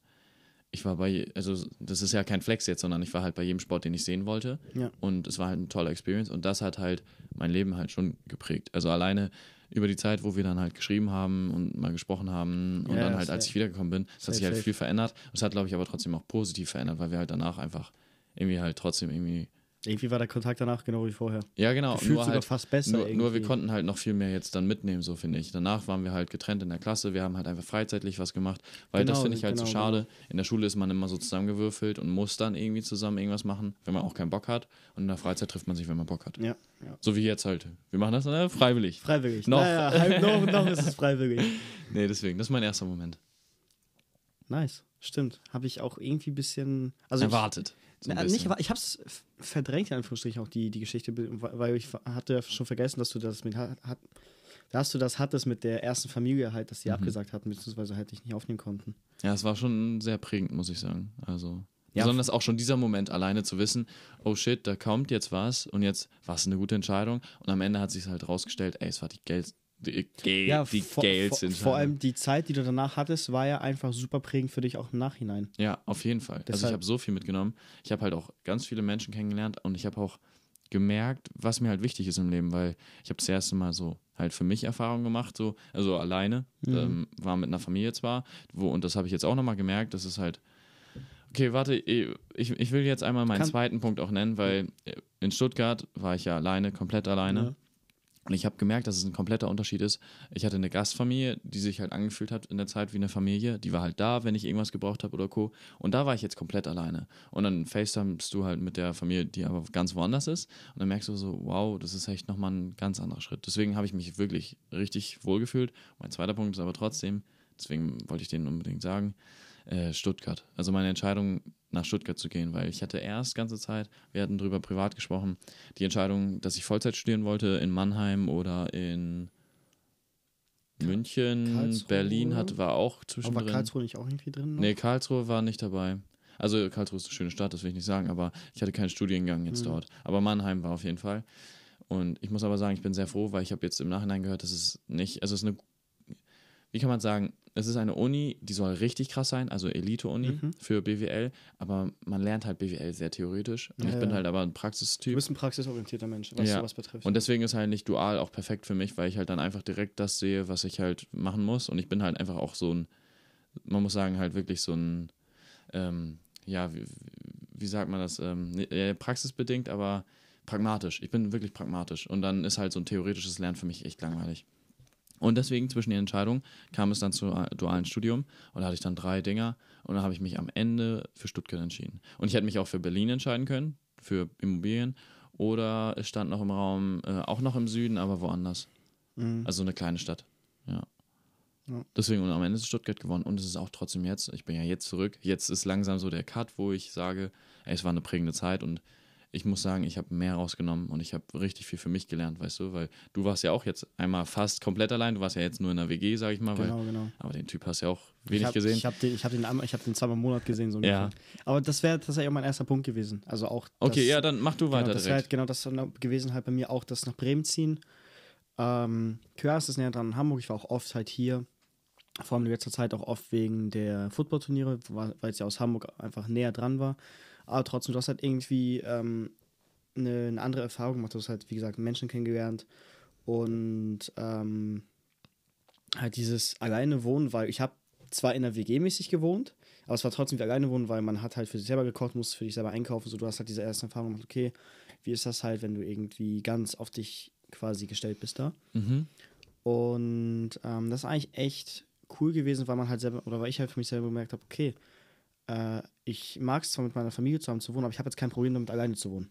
Ich war bei, also das ist ja kein Flex jetzt, sondern ich war halt bei jedem Sport, den ich sehen wollte. Ja. Und es war halt eine tolle Experience und das hat halt mein Leben halt schon geprägt. Also alleine über die Zeit, wo wir dann halt geschrieben haben und mal gesprochen haben und Ja, dann halt, als ich wiedergekommen bin, es hat sich halt viel verändert. Es hat, glaube ich, aber trotzdem auch positiv verändert, weil wir halt danach einfach irgendwie halt trotzdem irgendwie. Irgendwie war der Kontakt danach genau wie vorher. Ja, genau. Gefühlt nur sogar halt, fast besser Nur, nur wir konnten halt noch viel mehr jetzt dann mitnehmen, so finde ich. Danach waren wir halt getrennt in der Klasse. Wir haben halt einfach freizeitlich was gemacht, weil das Genau, finde ich halt so genau, schade. In der Schule ist man immer so zusammengewürfelt und muss dann irgendwie zusammen irgendwas machen, wenn man auch keinen Bock hat. Und in der Freizeit trifft man sich, wenn man Bock hat. Ja, ja. So wie jetzt halt. Wir machen das äh, freiwillig. Freiwillig. Noch. Naja, halb noch, noch ist es freiwillig. Nee, deswegen, das ist mein erster Moment. Nice, stimmt. Habe ich auch irgendwie ein bisschen. Also ich- Erwartet. So Na, nicht, ich habe es verdrängt, in Anführungsstrichen, auch die, die Geschichte, weil ich hatte schon vergessen, dass du das mit hat, dass du das hattest mit der ersten Familie halt, dass die Mhm. abgesagt hatten, beziehungsweise halt dich nicht aufnehmen konnten. Ja, es war schon sehr prägend, muss ich sagen. Also. Ja, Besonders auch schon dieser Moment, alleine zu wissen, oh shit, da kommt jetzt was und jetzt war es eine gute Entscheidung. Und am Ende hat sich halt rausgestellt, ey, es war die Geld, die, Geld, Ja, die vor, geilste vor, vor allem die Zeit, die du danach hattest, war ja einfach super prägend für dich auch im Nachhinein. Ja, auf jeden Fall. also ich Deshalb- habe so viel mitgenommen. Ich habe halt auch ganz viele Menschen kennengelernt und ich habe auch gemerkt, was mir halt wichtig ist im Leben, weil ich habe das erste Mal so halt für mich Erfahrungen gemacht, so, also alleine, Mhm. ähm, war mit einer Familie zwar, wo, und das habe ich jetzt auch nochmal gemerkt, das ist halt, okay, warte, ich, ich will jetzt einmal meinen Kann- zweiten Punkt auch nennen, weil in Stuttgart war ich ja alleine, komplett alleine. Ja. Und ich habe gemerkt, dass es ein kompletter Unterschied ist. Ich hatte eine Gastfamilie, die sich halt angefühlt hat in der Zeit wie eine Familie. Die war halt da, wenn ich irgendwas gebraucht habe oder Co. Und da war ich jetzt komplett alleine. Und dann FaceTimest du halt mit der Familie, die aber ganz woanders ist. Und dann merkst du so, wow, das ist echt nochmal ein ganz anderer Schritt. Deswegen habe ich mich wirklich richtig wohl gefühlt. Mein zweiter Punkt ist aber trotzdem, deswegen wollte ich den unbedingt sagen, äh, Stuttgart. Also meine Entscheidung, nach Stuttgart zu gehen, weil ich hatte erst ganze Zeit, wir hatten drüber privat gesprochen, die Entscheidung, dass ich Vollzeit studieren wollte in Mannheim oder in München, Karlsruhe? Berlin hat, war auch Aber war zwischendrin. Karlsruhe nicht auch irgendwie drin? noch? Nee, Karlsruhe war nicht dabei. Also Karlsruhe ist eine schöne Stadt, das will ich nicht sagen, aber ich hatte keinen Studiengang jetzt Mhm. dort. Aber Mannheim war auf jeden Fall. Und ich muss aber sagen, ich bin sehr froh, weil ich habe jetzt im Nachhinein gehört, dass es nicht, also es ist eine, wie kann man sagen, es ist eine Uni, die soll richtig krass sein, also Elite-Uni Mhm. für BWL, aber man lernt halt BWL sehr theoretisch. Und Ja, ich bin ja. halt aber ein Du Praxistyp. bist ein praxisorientierter Mensch, was Ja. sowas betrifft. Und deswegen ist halt nicht dual auch perfekt für mich, weil ich halt dann einfach direkt das sehe, was ich halt machen muss. Und ich bin halt einfach auch so ein, man muss sagen, halt wirklich so ein, ähm, ja, wie, wie sagt man das, ähm, praxisbedingt, aber pragmatisch. Ich bin wirklich pragmatisch. Und dann ist halt so ein theoretisches Lernen für mich echt langweilig. Und deswegen zwischen den Entscheidungen kam es dann zu dualen Studium und da hatte ich dann drei Dinger und dann habe ich mich am Ende für Stuttgart entschieden. Und ich hätte mich auch für Berlin entscheiden können, für Immobilien oder es stand noch im Raum, äh, auch noch im Süden, aber woanders. Mhm. Also eine kleine Stadt. Ja. Ja. Deswegen, und am Ende ist Stuttgart gewonnen und es ist auch trotzdem jetzt, ich bin ja jetzt zurück, jetzt ist langsam so der Cut, wo ich sage, ey, es war eine prägende Zeit und ich muss sagen, ich habe mehr rausgenommen und ich habe richtig viel für mich gelernt, weißt du, weil du warst ja auch jetzt einmal fast komplett allein, du warst ja jetzt nur in der WG, sag ich mal, genau, weil, genau. aber den Typ hast du ja auch Ich wenig hab, gesehen. Ich habe den, ich hab den, ich hab den zweimal im Monat gesehen, so Ja. Aber das wäre tatsächlich auch mein erster Punkt gewesen. Also auch. okay, das, ja, dann mach du weiter genau, das wäre halt genau das gewesen halt bei mir auch, das nach Bremen ziehen. Ähm, Körs ist näher dran in Hamburg. Ich war auch oft halt hier. Vor allem in letzter Zeit auch oft wegen der Footballturniere, weil es ja aus Hamburg einfach näher dran war. Aber trotzdem, du hast halt irgendwie ähm, eine, eine andere Erfahrung gemacht. Du hast halt, wie gesagt, Menschen kennengelernt und ähm, halt dieses alleine wohnen, weil ich habe zwar in der WG mäßig gewohnt, aber es war trotzdem wie alleine wohnen, weil man hat halt für sich selber gekocht, musste für dich selber einkaufen. So, du hast halt diese erste Erfahrung gemacht, okay, wie ist das halt, wenn du irgendwie ganz auf dich quasi gestellt bist da. Mhm. Und ähm, das ist eigentlich echt cool gewesen, weil man halt selber, oder weil ich halt für mich selber gemerkt habe, okay, äh, ich mag es zwar mit meiner Familie zusammen zu wohnen, aber ich habe jetzt kein Problem damit, alleine zu wohnen.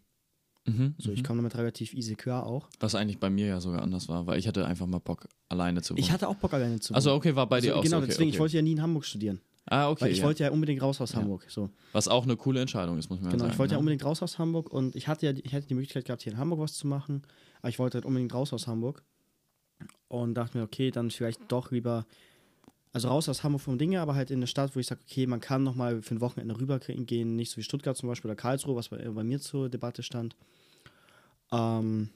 Mhm. So, ich mhm. komme damit relativ easy klar auch. Was eigentlich bei mir ja sogar anders war, weil ich hatte einfach mal Bock, alleine zu wohnen. Ich hatte auch Bock, alleine zu wohnen. also okay, war bei dir Also, auch Genau, so. Okay, deswegen, okay. ich wollte ja nie in Hamburg studieren. Ah, okay. Weil ich ja. wollte ja unbedingt raus aus Ja. Hamburg. So. Was auch eine coole Entscheidung ist, muss man Genau, sagen. ich wollte ja ne? unbedingt raus aus Hamburg und ich hatte ja ich hätte die Möglichkeit gehabt, hier in Hamburg was zu machen, aber ich wollte halt unbedingt raus aus Hamburg und dachte mir, okay, dann vielleicht doch lieber, also raus aus Hamburg vom Dinge, aber halt in eine Stadt, wo ich sage, okay, man kann nochmal für ein Wochenende rübergehen, nicht so wie Stuttgart zum Beispiel oder Karlsruhe, was bei, bei mir zur Debatte stand. Ähm,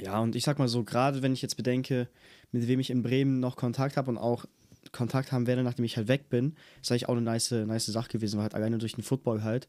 ja, und ich sag mal so, gerade wenn ich jetzt bedenke, mit wem ich in Bremen noch Kontakt habe und auch Kontakt haben werde, nachdem ich halt weg bin, ist eigentlich auch eine nice, nice Sache gewesen, weil halt alleine durch den Football halt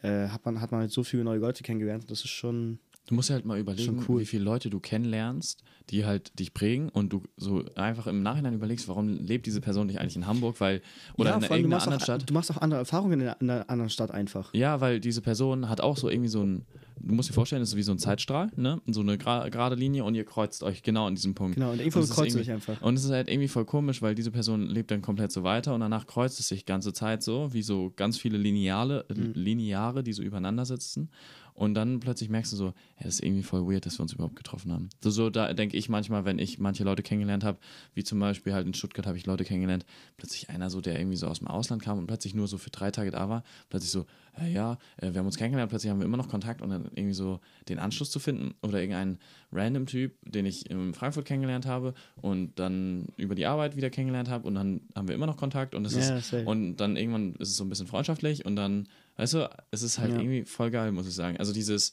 äh, hat, man, hat man halt so viele neue Leute kennengelernt. Das ist schon. Du musst ja halt mal überlegen, cool. wie viele Leute du kennenlernst, die halt dich prägen und du so einfach im Nachhinein überlegst, warum lebt diese Person nicht eigentlich in Hamburg, weil oder ja, in machst, anderen auch, Stadt. du machst auch andere Erfahrungen in einer, in einer anderen Stadt einfach. Ja, weil diese Person hat auch so irgendwie so ein, du musst dir vorstellen, das ist wie so ein Zeitstrahl, ne? So eine gra- gerade Linie und ihr kreuzt euch genau an diesem Punkt. Genau, und irgendwo kreuzt dich einfach. Und es ist halt irgendwie voll komisch, weil diese Person lebt dann komplett so weiter und danach kreuzt es sich die ganze Zeit so, wie so ganz viele Lineale, Mhm. Lineare, die so übereinander sitzen. Und dann plötzlich merkst du so, ja, das ist irgendwie voll weird, dass wir uns überhaupt getroffen haben. So, so da denke ich manchmal, wenn ich manche Leute kennengelernt habe, wie zum Beispiel halt in Stuttgart habe ich Leute kennengelernt, plötzlich einer so, der irgendwie so aus dem Ausland kam und plötzlich nur so für drei Tage da war, plötzlich so, äh, ja, äh, wir haben uns kennengelernt, plötzlich haben wir immer noch Kontakt und dann irgendwie so den Anschluss zu finden oder irgendeinen random Typ, den ich in Frankfurt kennengelernt habe und dann über die Arbeit wieder kennengelernt habe und dann haben wir immer noch Kontakt und es Ja, ist und dann irgendwann ist es so ein bisschen freundschaftlich und dann, weißt du, es ist halt Ja. irgendwie voll geil, muss ich sagen. Also dieses,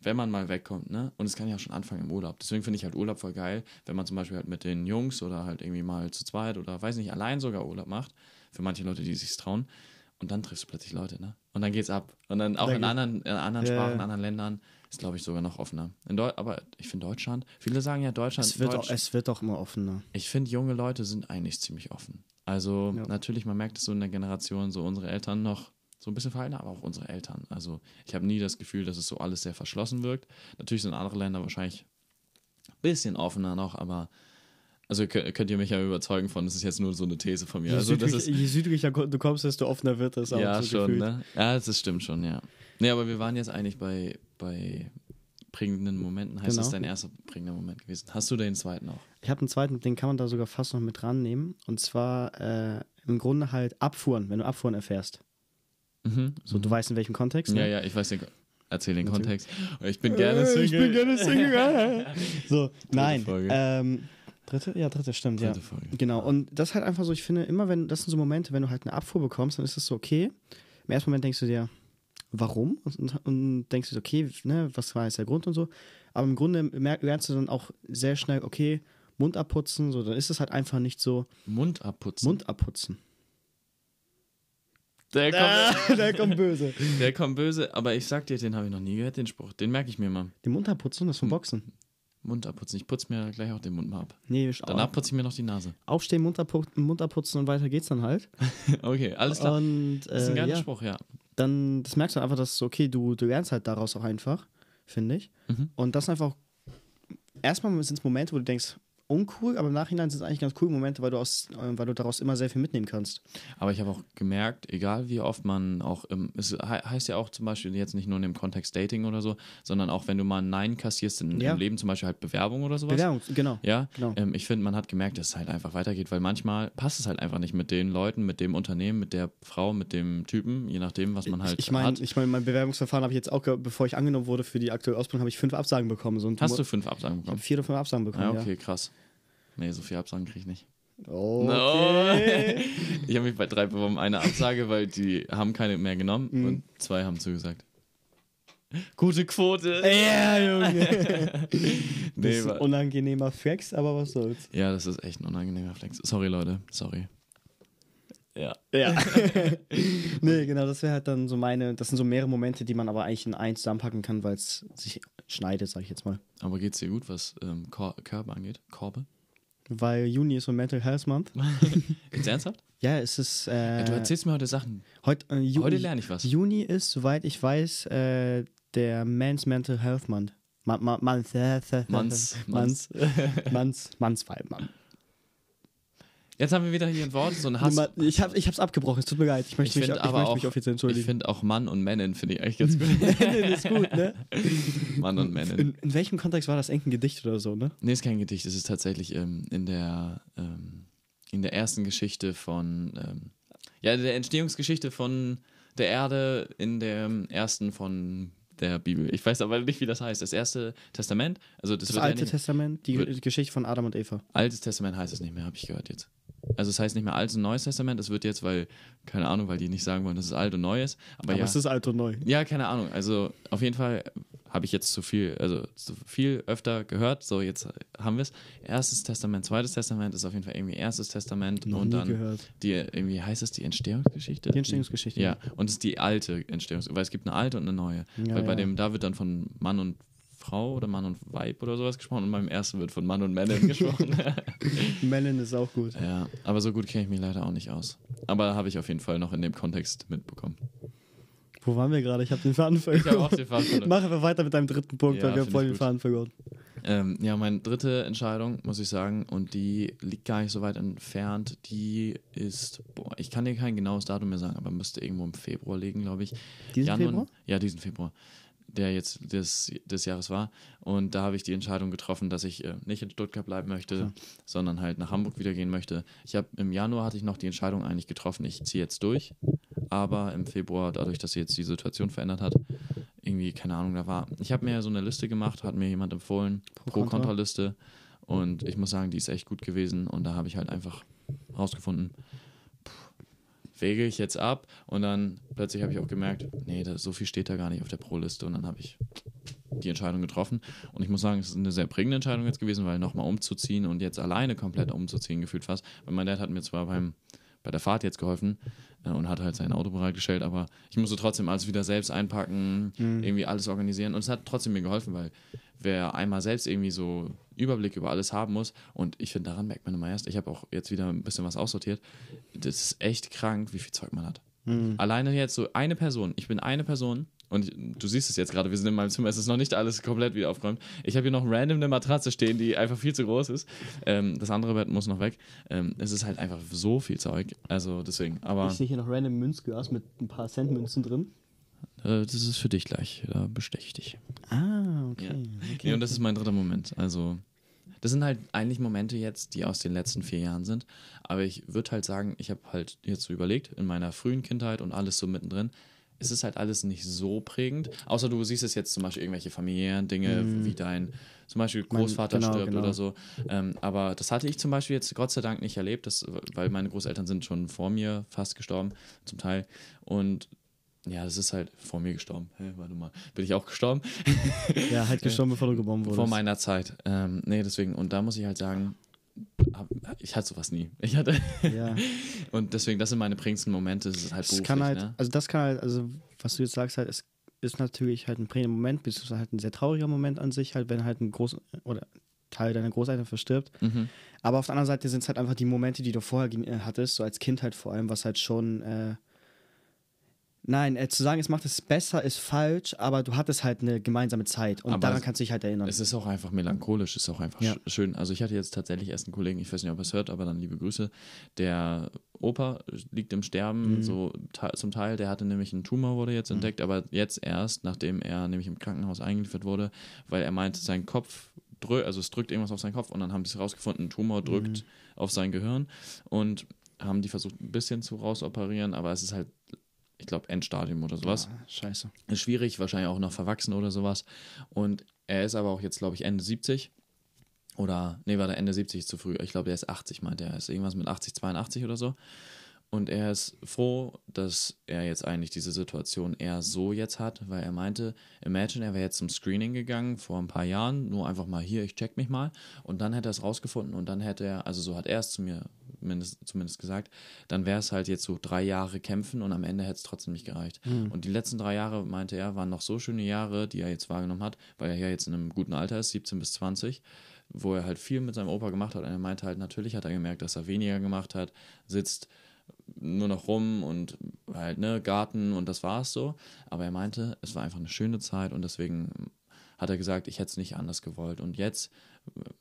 wenn man mal wegkommt, ne? Und es kann ja auch schon anfangen im Urlaub. Deswegen finde ich halt Urlaub voll geil, wenn man zum Beispiel halt mit den Jungs oder halt irgendwie mal zu zweit oder weiß nicht, allein sogar Urlaub macht. Für manche Leute, die sich trauen. Und dann triffst du plötzlich Leute, ne? Und dann geht's ab. Und dann auch Dann in anderen, in anderen Ja, Sprachen, in anderen Ländern ist, glaube ich, sogar noch offener. Aber ich finde Deutschland, viele sagen ja Deutschland, Es wird, Deutsch, auch, es wird auch immer offener. ich finde, junge Leute sind eigentlich ziemlich offen. Also Ja. natürlich, man merkt es so in der Generation, so unsere Eltern noch so ein bisschen verhalten, aber auch unsere Eltern. Also ich habe nie das Gefühl, dass es so alles sehr verschlossen wirkt. Natürlich sind andere Länder wahrscheinlich ein bisschen offener noch, aber also könnt, ihr mich ja überzeugen von, das ist jetzt nur so eine These von mir. Je, Also das südlich, ist je südlicher du kommst, desto offener wird es auch. ja so schon, gefühlt. ne? Ja, das stimmt schon, ja. Nee, aber wir waren jetzt eigentlich bei, bei prägenden Momenten. Heißt Genau. das dein erster prägender Moment gewesen? Hast du den zweiten auch? Ich habe einen zweiten, den kann man da sogar fast noch mit rannehmen. Und zwar äh, im Grunde halt Abfuhren, wenn du Abfuhren erfährst. Mhm. So, du weißt in welchem Kontext. Ne? Ja, ja, ich weiß den. Erzähl den Natürlich. Kontext. Ich bin gerne Äh, Single. Ich bin gerne Single. so, nein. Folge. Ähm, dritte? Ja, dritte, stimmt, Dritte ja. Folge. Genau, und das ist halt einfach so, ich finde, immer wenn, das sind so Momente, wenn du halt eine Abfuhr bekommst, dann ist es so, okay. Im ersten Moment denkst du dir, warum? Und, und, denkst du, dir, okay, ne, was war jetzt der Grund und so. Aber im Grunde lernst du dann auch sehr schnell, okay, Mund abputzen, so, dann ist es halt einfach nicht so Mund abputzen. Mund abputzen. Der kommt, der kommt böse. der kommt böse, aber ich sag dir, den habe ich noch nie gehört, den Spruch. Den merke ich mir mal. Den Mund abputzen, das vom Hm. Boxen. Mund abputzen. Ich putze mir gleich auch den Mund mal ab. Nee, ich- Danach putze ich mir noch die Nase. aufstehen, Mund, abputzen, Mund abputzen und weiter geht's dann halt. Okay, alles klar. Und Das ist ein äh, geiler ja, Spruch, ja. dann das merkst du einfach, dass okay, du, du lernst halt daraus auch einfach, finde ich. Mhm. Und das einfach, erstmal sind es Momente, wo du denkst, uncool, aber im Nachhinein sind es eigentlich ganz coole Momente, weil du, aus, äh, weil du daraus immer sehr viel mitnehmen kannst. Aber ich habe auch gemerkt, egal wie oft man auch, im, es he heißt ja auch zum Beispiel jetzt nicht nur in dem Kontext Dating oder so, sondern auch wenn du mal ein Nein kassierst in, Ja. im Leben, zum Beispiel halt Bewerbung oder sowas. Bewerbung, genau. Ja, Genau. ähm, ich finde, man hat gemerkt, dass es halt einfach weitergeht, weil manchmal passt es halt einfach nicht mit den Leuten, mit dem Unternehmen, mit der Frau, mit dem Typen, je nachdem, was man halt ich meine, hat. ich mein, mein Bewerbungsverfahren habe ich jetzt auch, bevor ich angenommen wurde für die aktuelle Ausbildung, habe ich fünf Absagen bekommen. So Hast du fünf Absagen Ich bekommen? vier oder fünf Absagen bekommen, Ja, okay, krass. Nee, so viele Absagen kriege ich nicht. Okay. Ich habe mich bei drei beworben, eine Absage, weil die haben keine mehr genommen Mhm. und zwei haben zugesagt. Gute Quote. Ja, Junge. Nee, das ist ein unangenehmer Flex, aber was soll's. Ja, das ist echt ein unangenehmer Flex. Sorry, Leute. Sorry. Ja. Ja. nee, genau, das wäre halt dann so meine, das sind so mehrere Momente, die man aber eigentlich in eins zusammenpacken kann, weil es sich schneidet, sag ich jetzt mal. Aber geht's dir gut, was ähm, Kor Körbe angeht? Korbe? Weil Juni ist so Mental Health Month. Jetzt ernsthaft? Ja, es ist. Äh, Ja, du erzählst mir heute Sachen. heut, äh, Ju Heute lerne ich was. Juni ist, soweit ich weiß, äh, der Men's Mental Health Month. Ma ma Month. Äh, Manns. Manns. Manns. Jetzt haben wir wieder hier ein Wort, so ein Hass. Ich, hab, ich hab's abgebrochen, es tut mir leid. Ich möchte, Ich mich, ich möchte auch- mich offiziell Ich entschuldigen. finde auch Mann und Männin finde ich eigentlich ganz gut. das ist gut, ne? Mann und Männin. In, in welchem Kontext war das? Enken Gedicht oder so, ne? Nee, ist kein Gedicht. Es ist tatsächlich ähm, in, der, ähm, in der ersten Geschichte von, ähm, ja, der Entstehungsgeschichte von der Erde in der ersten von der Bibel. Ich weiß aber nicht, wie das heißt. Das erste Testament, also das, Das wird Alte ja nicht, Testament, die wird- Geschichte von Adam und Eva. Altes Testament heißt es nicht mehr, habe ich gehört jetzt. Also es heißt nicht mehr Altes und Neues Testament. Es wird jetzt, weil, keine Ahnung, weil die nicht sagen wollen, dass es alt und neu ist. Aber, Aber ja. es ist alt und neu. Ja, keine Ahnung. Also auf jeden Fall habe ich jetzt zu viel, also zu viel öfter gehört. So, jetzt haben wir es. Erstes Testament, zweites Testament ist auf jeden Fall irgendwie erstes Testament Noch und dann gehört. die, irgendwie heißt es die Entstehungsgeschichte? Die Entstehungsgeschichte. Ja, und es ist die alte Entstehungsgeschichte, weil es gibt eine alte und eine neue. Ja, weil bei ja. dem, da wird dann von Mann und Frau oder Mann und Weib oder sowas gesprochen und beim ersten wird von Mann und Männer gesprochen. Melon ist auch gut. ja, aber so gut kenne ich mich leider auch nicht aus. Aber habe ich auf jeden Fall noch in dem Kontext mitbekommen. Wo waren wir gerade? Ich habe den Faden Ich habe auch den Faden verloren. Machen wir weiter mit deinem dritten Punkt, Ja, weil wir haben voll den. Faden verloren. Ähm, ja, meine dritte Entscheidung, muss ich sagen, und die liegt gar nicht so weit entfernt. Die ist, boah, ich kann dir kein genaues Datum mehr sagen, aber müsste irgendwo im Februar liegen, glaube ich. Diesen Januar- Februar? Ja, diesen Februar, der jetzt des, des Jahres war. Und da habe ich die Entscheidung getroffen, dass ich äh, nicht in Stuttgart bleiben möchte, Ja. sondern halt nach Hamburg wieder gehen möchte. Ich habe im Januar hatte ich noch die Entscheidung eigentlich getroffen, ich ziehe jetzt durch. Aber im Februar, dadurch, dass sich jetzt die Situation verändert hat, irgendwie, keine Ahnung, da war. Ich habe mir so eine Liste gemacht, hat mir jemand empfohlen, Pro-Kontra. Pro-Kontra-Liste. Und ich muss sagen, die ist echt gut gewesen. Und da habe ich halt einfach rausgefunden, wege ich jetzt ab. Und dann plötzlich habe ich auch gemerkt, nee, da, so viel steht da gar nicht auf der Pro-Liste. Und dann habe ich die Entscheidung getroffen. Und ich muss sagen, es ist eine sehr prägende Entscheidung jetzt gewesen, weil nochmal umzuziehen und jetzt alleine komplett umzuziehen gefühlt fast. Weil mein Dad hat mir zwar beim bei der Fahrt jetzt geholfen äh, und hat halt sein Auto bereitgestellt, aber ich musste trotzdem alles wieder selbst einpacken, Mhm. irgendwie alles organisieren und es hat trotzdem mir geholfen, weil wer einmal selbst irgendwie so Überblick über alles haben muss und ich finde, daran merkt man immer erst, ich habe auch jetzt wieder ein bisschen was aussortiert, das ist echt krank, wie viel Zeug man hat. Mhm. Alleine jetzt so eine Person, ich bin eine Person und du siehst es jetzt gerade, wir sind in meinem Zimmer, es ist noch nicht alles komplett wieder aufgeräumt. Ich habe hier noch random eine Matratze stehen, die einfach viel zu groß ist. Ähm, das andere Bett muss noch weg. Ähm, es ist halt einfach so viel Zeug. Also deswegen, aber Ich sehe hier noch random Münzglas mit ein paar Centmünzen drin. äh, das ist für dich gleich. Da besteche ich dich. Ah, okay. Ja. okay. Nee, und das ist mein dritter Moment. Also, das sind halt eigentlich Momente jetzt, die aus den letzten vier Jahren sind. Aber ich würde halt sagen, ich habe halt jetzt so überlegt, in meiner frühen Kindheit und alles so mittendrin, es ist halt alles nicht so prägend. Außer du siehst es jetzt zum Beispiel irgendwelche familiären Dinge, wie dein zum Beispiel Mein- Großvater genau, stirbt genau. oder so. Ähm, aber das hatte ich zum Beispiel jetzt Gott sei Dank nicht erlebt, das, weil meine Großeltern sind schon vor mir fast gestorben, zum Teil. Und ja, das ist halt vor mir gestorben. Hä, warte mal, bin ich auch gestorben? Ja, halt gestorben, bevor du geboren wurdest. Vor meiner Zeit. Ähm, nee, deswegen, und da muss ich halt sagen, ich hatte sowas nie. Ich hatte, ja. und deswegen, das sind meine prägendsten Momente, das ist halt Das kann halt, ne? also das kann halt, also was du jetzt sagst, halt, es ist natürlich halt ein prägender Moment, beziehungsweise halt ein sehr trauriger Moment an sich, halt, wenn halt ein groß oder Teil deiner Großeltern verstirbt. Mhm. Aber auf der anderen Seite sind es halt einfach die Momente, die du vorher äh, hattest, so als Kind halt vor allem, was halt schon. Äh, nein, äh, zu sagen, es macht es besser, ist falsch, aber du hattest halt eine gemeinsame Zeit und Aber daran kannst du dich halt erinnern. Es ist auch einfach melancholisch, es ist auch einfach Ja. sch- schön. Also ich hatte jetzt tatsächlich erst einen Kollegen, ich weiß nicht, ob er es hört, aber dann liebe Grüße. Der Opa liegt im Sterben, Mhm. so zum Teil. Der hatte nämlich einen Tumor, wurde jetzt entdeckt, aber jetzt erst, nachdem er nämlich im Krankenhaus eingeliefert wurde, weil er meinte, sein Kopf drückt, also es drückt irgendwas auf seinen Kopf und dann haben sie es rausgefunden, ein Tumor drückt auf sein Gehirn und haben die versucht ein bisschen zu rausoperieren, aber es ist halt, ich glaube, Endstadium oder sowas. Ah, scheiße. Ist schwierig, wahrscheinlich auch noch verwachsen oder sowas. Und er ist aber auch jetzt, glaube ich, Ende 70. Oder, nee, war der Ende 70 ist zu früh. Ich glaube, der ist 80, meinte er. Er ist irgendwas mit 80, 82 oder so. Und er ist froh, dass er jetzt eigentlich diese Situation eher so jetzt hat, weil er meinte, imagine, er wäre jetzt zum Screening gegangen vor ein paar Jahren, nur einfach mal hier, ich check mich mal. Und dann hätte er es rausgefunden und dann hätte er, also so hat er es zu mir mindest, zumindest gesagt, dann wäre es halt jetzt so drei Jahre kämpfen und am Ende hätte es trotzdem nicht gereicht. Und die letzten drei Jahre, meinte er, waren noch so schöne Jahre, die er jetzt wahrgenommen hat, weil er ja jetzt in einem guten Alter ist, 17 bis 20, wo er halt viel mit seinem Opa gemacht hat. Und er meinte halt, natürlich hat er gemerkt, dass er weniger gemacht hat, sitzt nur noch rum und halt, ne, Garten und das war's so. Aber er meinte, es war einfach eine schöne Zeit und deswegen hat er gesagt, ich hätte es nicht anders gewollt. Und jetzt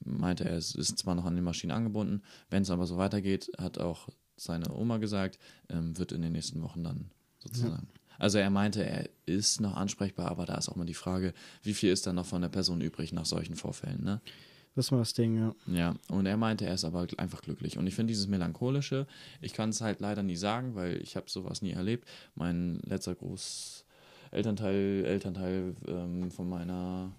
meinte er, es ist zwar noch an die Maschine angebunden, wenn es aber so weitergeht, hat auch seine Oma gesagt, ähm, wird in den nächsten Wochen dann sozusagen. Also er meinte, er ist noch ansprechbar, aber da ist auch mal die Frage, wie viel ist dann noch von der Person übrig nach solchen Vorfällen, ne? Das war das Ding, ja. Ja, und er meinte, er ist aber einfach glücklich. Und ich finde dieses Melancholische, ich kann es halt leider nie sagen, weil ich habe sowas nie erlebt. Mein letzter Großelternteil, Elternteil ähm, von meiner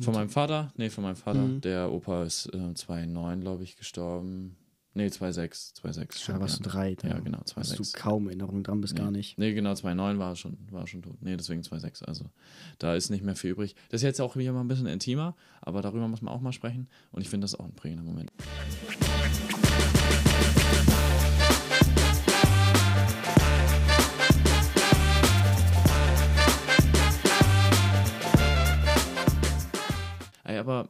von meinem Vater, nee, von meinem Vater, Mhm. der Opa ist äh, 2009, glaube ich, gestorben. Nee, 2006, 2006. Da stimmt, warst ja. du drei. Da Ja, genau, Hast du 2006. kaum Erinnerung dran, bis gar nicht. Nee, genau, 2,9 war er schon, war schon tot. Nee, deswegen 2,6. Also da ist nicht mehr viel übrig. Das ist jetzt auch wieder mal ein bisschen intimer, aber darüber muss man auch mal sprechen. Und ich finde das auch ein prägender Moment. Ey, aber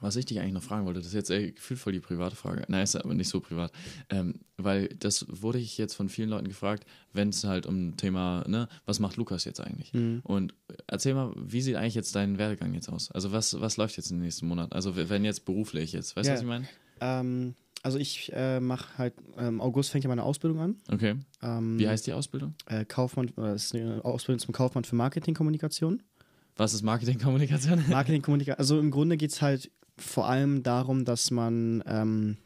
was ich dich eigentlich noch fragen wollte, das ist jetzt ey, gefühlt voll die private Frage. Nein, ist aber nicht so privat. Ähm, weil das wurde ich jetzt von vielen Leuten gefragt, wenn es halt um Thema, ne, was macht Lukas jetzt eigentlich? Mhm. Und erzähl mal, wie sieht eigentlich jetzt dein Werdegang jetzt aus? Also was, was läuft jetzt in den nächsten Monaten? Also wenn jetzt beruflich jetzt, weißt du, Ja. was ich meine? Ähm, also ich äh, mache halt, im August fängt ja meine Ausbildung an. Okay. Ähm, Wie heißt die Ausbildung? Äh, Kaufmann, das ist eine Ausbildung zum Kaufmann für Marketingkommunikation. Was ist Marketingkommunikation? Marketingkommunikation, also im Grunde geht es halt vor allem darum, dass man ähm,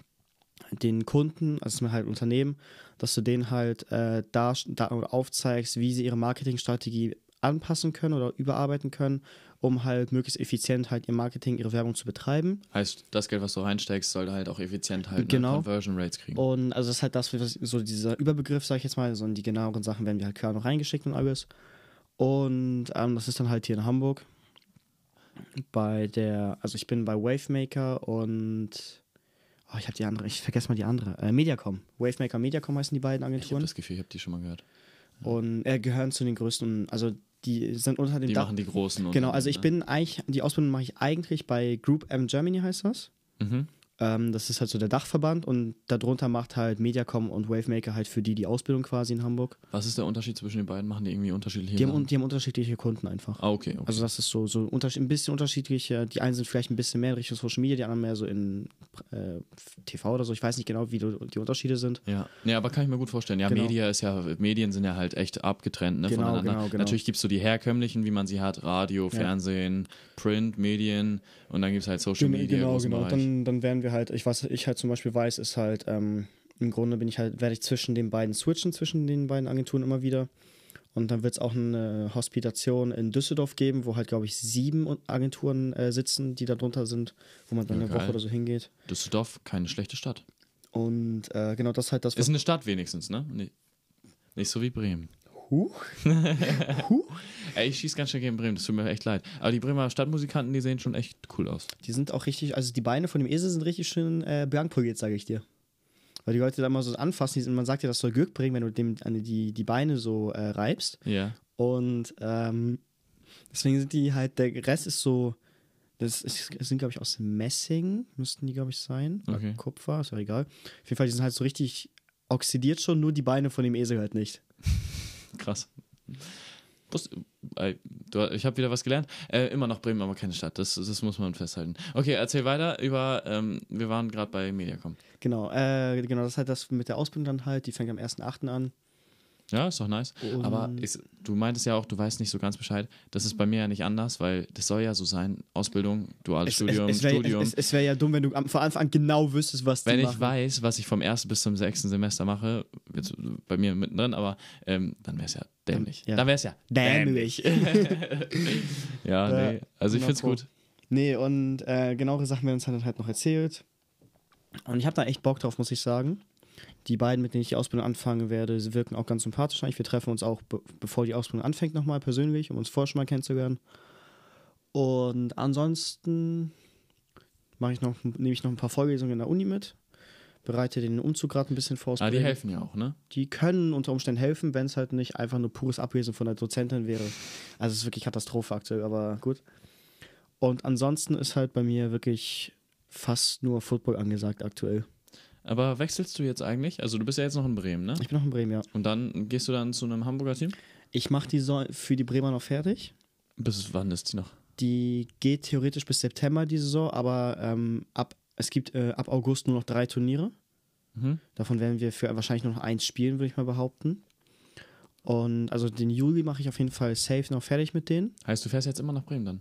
den Kunden, also man halt Unternehmen, dass du denen halt äh, da, da aufzeigst, wie sie ihre Marketingstrategie anpassen können oder überarbeiten können, um halt möglichst effizient halt ihr Marketing, ihre Werbung zu betreiben. heißt, das Geld, was du reinsteckst, sollte halt auch effizient halt Genau. Conversion Rates kriegen. Und also das ist halt das, was, so dieser Überbegriff, sag ich jetzt mal, so und die genaueren Sachen werden wir halt klar noch reingeschickt und alles. Und ähm, das ist dann halt hier in Hamburg bei der, also ich bin bei Wavemaker und Oh, ich habe die andere, ich vergesse mal die andere. Äh, Mediacom. Wavemaker Mediacom heißen die beiden Ich habe Agenturen. das Gefühl, ich habe die schon mal gehört. und äh, gehören zu den größten, also die sind unter dem Die Dach. machen die großen. Genau, also ich bin eigentlich, die Ausbildung mache ich eigentlich bei Group M Germany heißt das. Mhm. Ähm, das ist halt so der Dachverband und darunter macht halt Mediacom und Wavemaker halt für die die Ausbildung quasi in Hamburg. Was ist der Unterschied zwischen den beiden? Machen die irgendwie unterschiedliche Die haben, die haben unterschiedliche Kunden einfach. Ah, okay. okay. Also das ist so, so ein bisschen unterschiedlich. Die einen sind vielleicht ein bisschen mehr in Richtung Social Media, die anderen mehr so in äh, TV oder so. Ich weiß nicht genau, wie die Unterschiede sind. Ja. ja, aber kann ich mir gut vorstellen. Ja, Genau. Media ist ja, Medien sind ja halt echt abgetrennt ne, Genau, voneinander. genau, genau. Natürlich gibt es so die herkömmlichen, wie man sie hat, Radio, Fernsehen, Print, Medien und dann gibt es halt Social Media. genau, genau. Bereich. Dann, dann werden wir halt, ich was ich halt zum Beispiel weiß, ist halt, ähm, im Grunde bin ich halt, werde ich zwischen den beiden switchen, zwischen den beiden Agenturen immer wieder. Und dann wird es auch eine Hospitation in Düsseldorf geben, wo halt, glaube ich, sieben Agenturen äh, sitzen, die da drunter sind, wo man dann Ja, eine Woche geil. oder so hingeht. Düsseldorf, keine schlechte Stadt. Und äh, genau das ist halt das. Ist eine Stadt wenigstens, ne? Nee. Nicht so wie Bremen. Huch. Ey, ich schieß ganz schön gegen Bremen, das tut mir echt leid. Aber die Bremer Stadtmusikanten, die sehen schon echt cool aus. Die sind auch richtig, also die Beine von dem Esel sind richtig schön äh, blank poliert, sage ich dir. Weil die Leute da mal so anfassen, die sind, man sagt ja, das soll Glück bringen, wenn du dem die, die Beine so äh, reibst. Ja. Und ähm, deswegen sind die halt, der Rest ist so, das, ist, das sind, glaube ich, aus Messing, müssten die, glaube ich, sein. Oder Okay. Kupfer, ist ja egal. Auf jeden Fall, die sind halt so richtig oxidiert schon, nur die Beine von dem Esel halt nicht. Krass. Äh, ich habe wieder was gelernt. Äh, immer noch Bremen, aber keine Stadt. Das, das muss man festhalten. Okay, erzähl weiter über. Ähm, wir waren gerade bei Mediacom. Genau, äh, genau, das ist halt das mit der Ausbildung dann halt, die fängt am 1.8. an. Ja, ist doch nice. Und- Aber ist, du meintest ja auch, du weißt nicht so ganz Bescheid. Das ist bei mir ja nicht anders, weil das soll ja so sein: Ausbildung, duales Studium, es, es wäre Studium. es, es wär ja dumm, wenn du am, von Anfang an genau wüsstest, was die Wenn ich machen. weiß, was ich vom ersten bis zum sechsten Semester mache, jetzt bei mir mittendrin, aber ähm, dann wäre es ja dämlich. Ja. Dann wäre es ja Dämlich. Ja, nee. Also ich find's 100 Pro. gut. Nee, und äh, genauere Sachen werden uns dann halt noch erzählt. Und ich habe da echt Bock drauf, muss ich sagen. Die beiden, mit denen ich die Ausbildung anfangen werde, sie wirken auch ganz sympathisch eigentlich. Wir treffen uns auch, be bevor die Ausbildung anfängt, nochmal persönlich, um uns vorher schon mal kennenzulernen. Und ansonsten mache ich noch, nehme ich noch ein paar Vorlesungen in der Uni mit, bereite den Umzug gerade ein bisschen vor. Ah, die helfen ja auch, ne? Die können unter Umständen helfen, wenn es halt nicht einfach nur pures Ablesen von der Dozentin wäre. Also es ist wirklich Katastrophe aktuell, aber gut. Und ansonsten ist halt bei mir wirklich fast nur Football angesagt aktuell. Aber wechselst du jetzt eigentlich? Also du bist ja jetzt noch in Bremen, ne? Ich bin noch in Bremen, ja. Und dann gehst du dann zu einem Hamburger Team? Ich mache die Saison für die Bremer noch fertig. Bis wann ist die noch? Die geht theoretisch bis September die Saison, aber ähm, ab, es gibt äh, ab August nur noch drei Turniere. Mhm. Davon werden wir für wahrscheinlich nur noch eins spielen, würde ich mal behaupten. Und also den Juli mache ich auf jeden Fall safe noch fertig mit denen. Heißt, du fährst jetzt immer nach Bremen dann?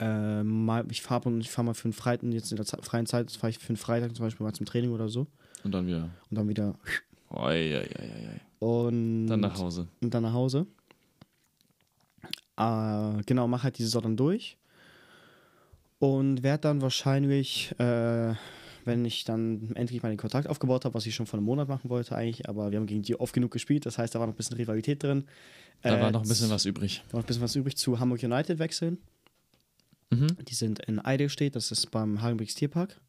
Äh, mal, ich fahre ich fahre mal für einen Freitag, jetzt in der Ze- freien Zeit fahre ich für einen Freitag zum Beispiel mal zum Training oder so. Und dann wieder. Und dann wieder Oi, oi, oi, und Dann nach Hause. und dann nach Hause. Äh, genau, mache halt die Saison dann durch. Und werde dann wahrscheinlich, äh, wenn ich dann endlich mal den Kontakt aufgebaut habe, was ich schon vor einem Monat machen wollte eigentlich, aber wir haben gegen die oft genug gespielt, das heißt, da war noch ein bisschen Rivalität drin. Da Äh, war noch ein bisschen was übrig. war noch ein bisschen was übrig zu Hamburg United wechseln. Mhm. Die sind in Eidelstedt, das ist beim Hagenbricks Tierpark.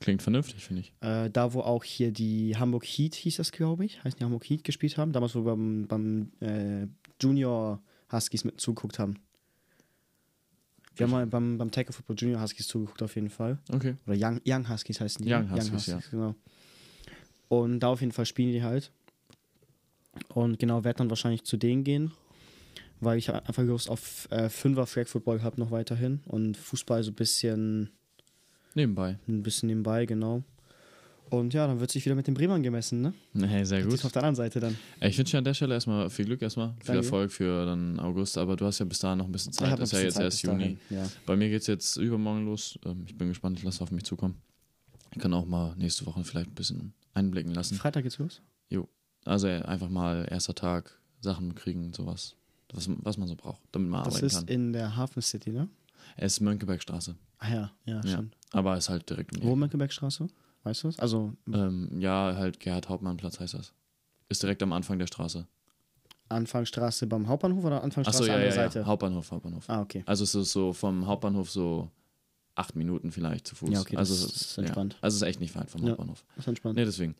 Klingt vernünftig, finde ich. Äh, da, wo auch hier die Hamburg Heat, hieß das, glaube ich, heißt die Hamburg Heat gespielt haben. Damals, wo wir beim, beim äh, Junior Huskies mit zugeguckt haben. Wir haben mal beim, beim Tackle Football Junior Huskies zugeguckt, auf jeden Fall. Okay. Oder Young, Young Huskies heißen die. Young Huskies, ja. genau. Und da auf jeden Fall spielen die halt. Und genau, werde dann wahrscheinlich zu denen gehen, weil ich einfach Lust auf äh, Fünfer Flag Football habe noch weiterhin und Fußball so ein bisschen Nebenbei. ein bisschen nebenbei, genau. Und ja, dann wird sich wieder mit den Bremern gemessen, ne? Hey, sehr gut. auf der anderen Seite dann. Ich wünsche dir an der Stelle erstmal viel Glück, erstmal viel Danke. Erfolg für dann August, aber du hast ja bis dahin noch ein bisschen Zeit. Das ist ja jetzt erst Zeit bis Juni. Ja. Bei mir geht es jetzt übermorgen los. Ähm, Ich bin gespannt, ich lasse auf mich zukommen. Ich kann auch mal nächste Woche vielleicht ein bisschen einblicken lassen. Freitag geht's los. Also äh, einfach mal erster Tag, Sachen kriegen, sowas. Was, was man so braucht, damit man Das arbeiten ist kann. in der Hafen City, ne? Es ist Mönckebergstraße. Ah ja, ja, Ja. schon. Aber ist halt direkt um die Wo. Mönckebergstraße? Weißt du das? Also ähm, Ja, halt Gerhard Hauptmann-Platz heißt das. Ist direkt am Anfang der Straße. Anfangsstraße beim Hauptbahnhof oder Anfangsstraße Achso, ja, andere ja, ja. Seite? Hauptbahnhof, Hauptbahnhof. Ah, okay. Also es ist so vom Hauptbahnhof so acht Minuten vielleicht zu Fuß. Ja, okay, das also, ist- das ist entspannt. Ja, also es ist echt nicht weit vom Ja. Hauptbahnhof. Das ist entspannt. Nee, deswegen.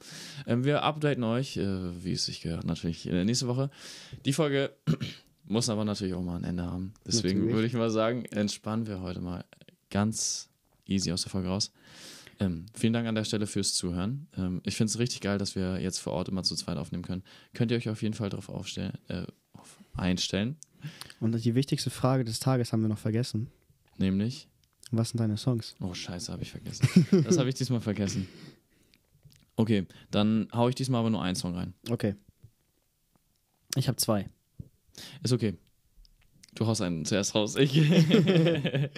Ähm, wir updaten euch, äh, wie es sich gehört, natürlich äh, nächste Woche. Die Folge muss aber natürlich auch mal ein Ende haben. Deswegen Natürlich. würde ich mal sagen, entspannen wir heute mal ganz easy aus der Folge raus. Ähm, vielen Dank an der Stelle fürs Zuhören. Ähm, ich finde es richtig geil, dass wir jetzt vor Ort immer zu zweit aufnehmen können. Könnt ihr euch auf jeden Fall darauf aufstellen, äh, einstellen. Und die wichtigste Frage des Tages haben wir noch vergessen. Nämlich, Was sind deine Songs? oh Scheiße, habe ich vergessen. Das habe ich diesmal vergessen. Okay, dann hau ich diesmal aber nur einen Song rein. Okay. Ich habe zwei. Ist okay. Du haust einen zuerst raus. Ich. okay.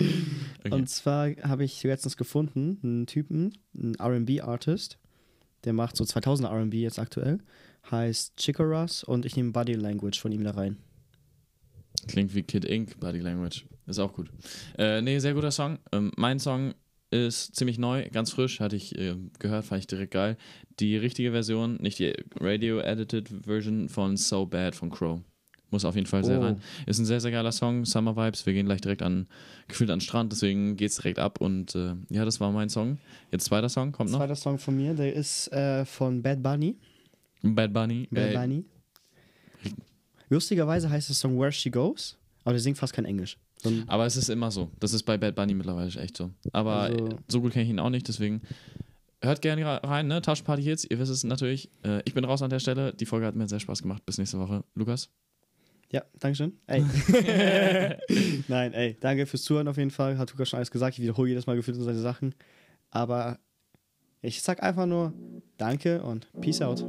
Und zwar habe ich letztens gefunden, einen Typen, einen RB-Artist, der macht so 2000er RB jetzt aktuell, heißt Chicoras und ich nehme Body Language von ihm da rein. Klingt wie Kid Ink, Body Language. Ist auch gut. Äh, nee, sehr guter Song. Ähm, mein Song ist ziemlich neu, ganz frisch, hatte ich äh, gehört, fand ich direkt geil. Die richtige Version, nicht die Radio-Edited Version von So Bad von Crow. Muss auf jeden Fall sehr Oh. rein. Ist ein sehr, sehr geiler Song, Summer Vibes. Wir gehen gleich direkt an, gefühlt an den Strand, deswegen geht's direkt ab. Und äh, ja, das war mein Song. Jetzt zweiter Song, kommt noch. Zweiter Song von mir, der ist äh, von Bad Bunny. Bad Bunny. Bad Äh, Bunny. Lustigerweise heißt der Song Where She Goes, aber der singt fast kein Englisch. Aber es ist immer so. Das ist bei Bad Bunny mittlerweile echt so. Aber Also- äh, so gut kenne ich ihn auch nicht, deswegen hört gerne rein, ne? Taschenparty Hits, ihr wisst es natürlich. Äh, ich bin raus an der Stelle. Die Folge hat mir sehr Spaß gemacht. Bis nächste Woche. Lukas? Ja, Dankeschön. Ey. Nein, ey, danke fürs Zuhören auf jeden Fall. Hat Lukas schon alles gesagt. Ich wiederhole jedes Mal gefühlt seine Sachen. Aber ich sag einfach nur Danke und Peace out.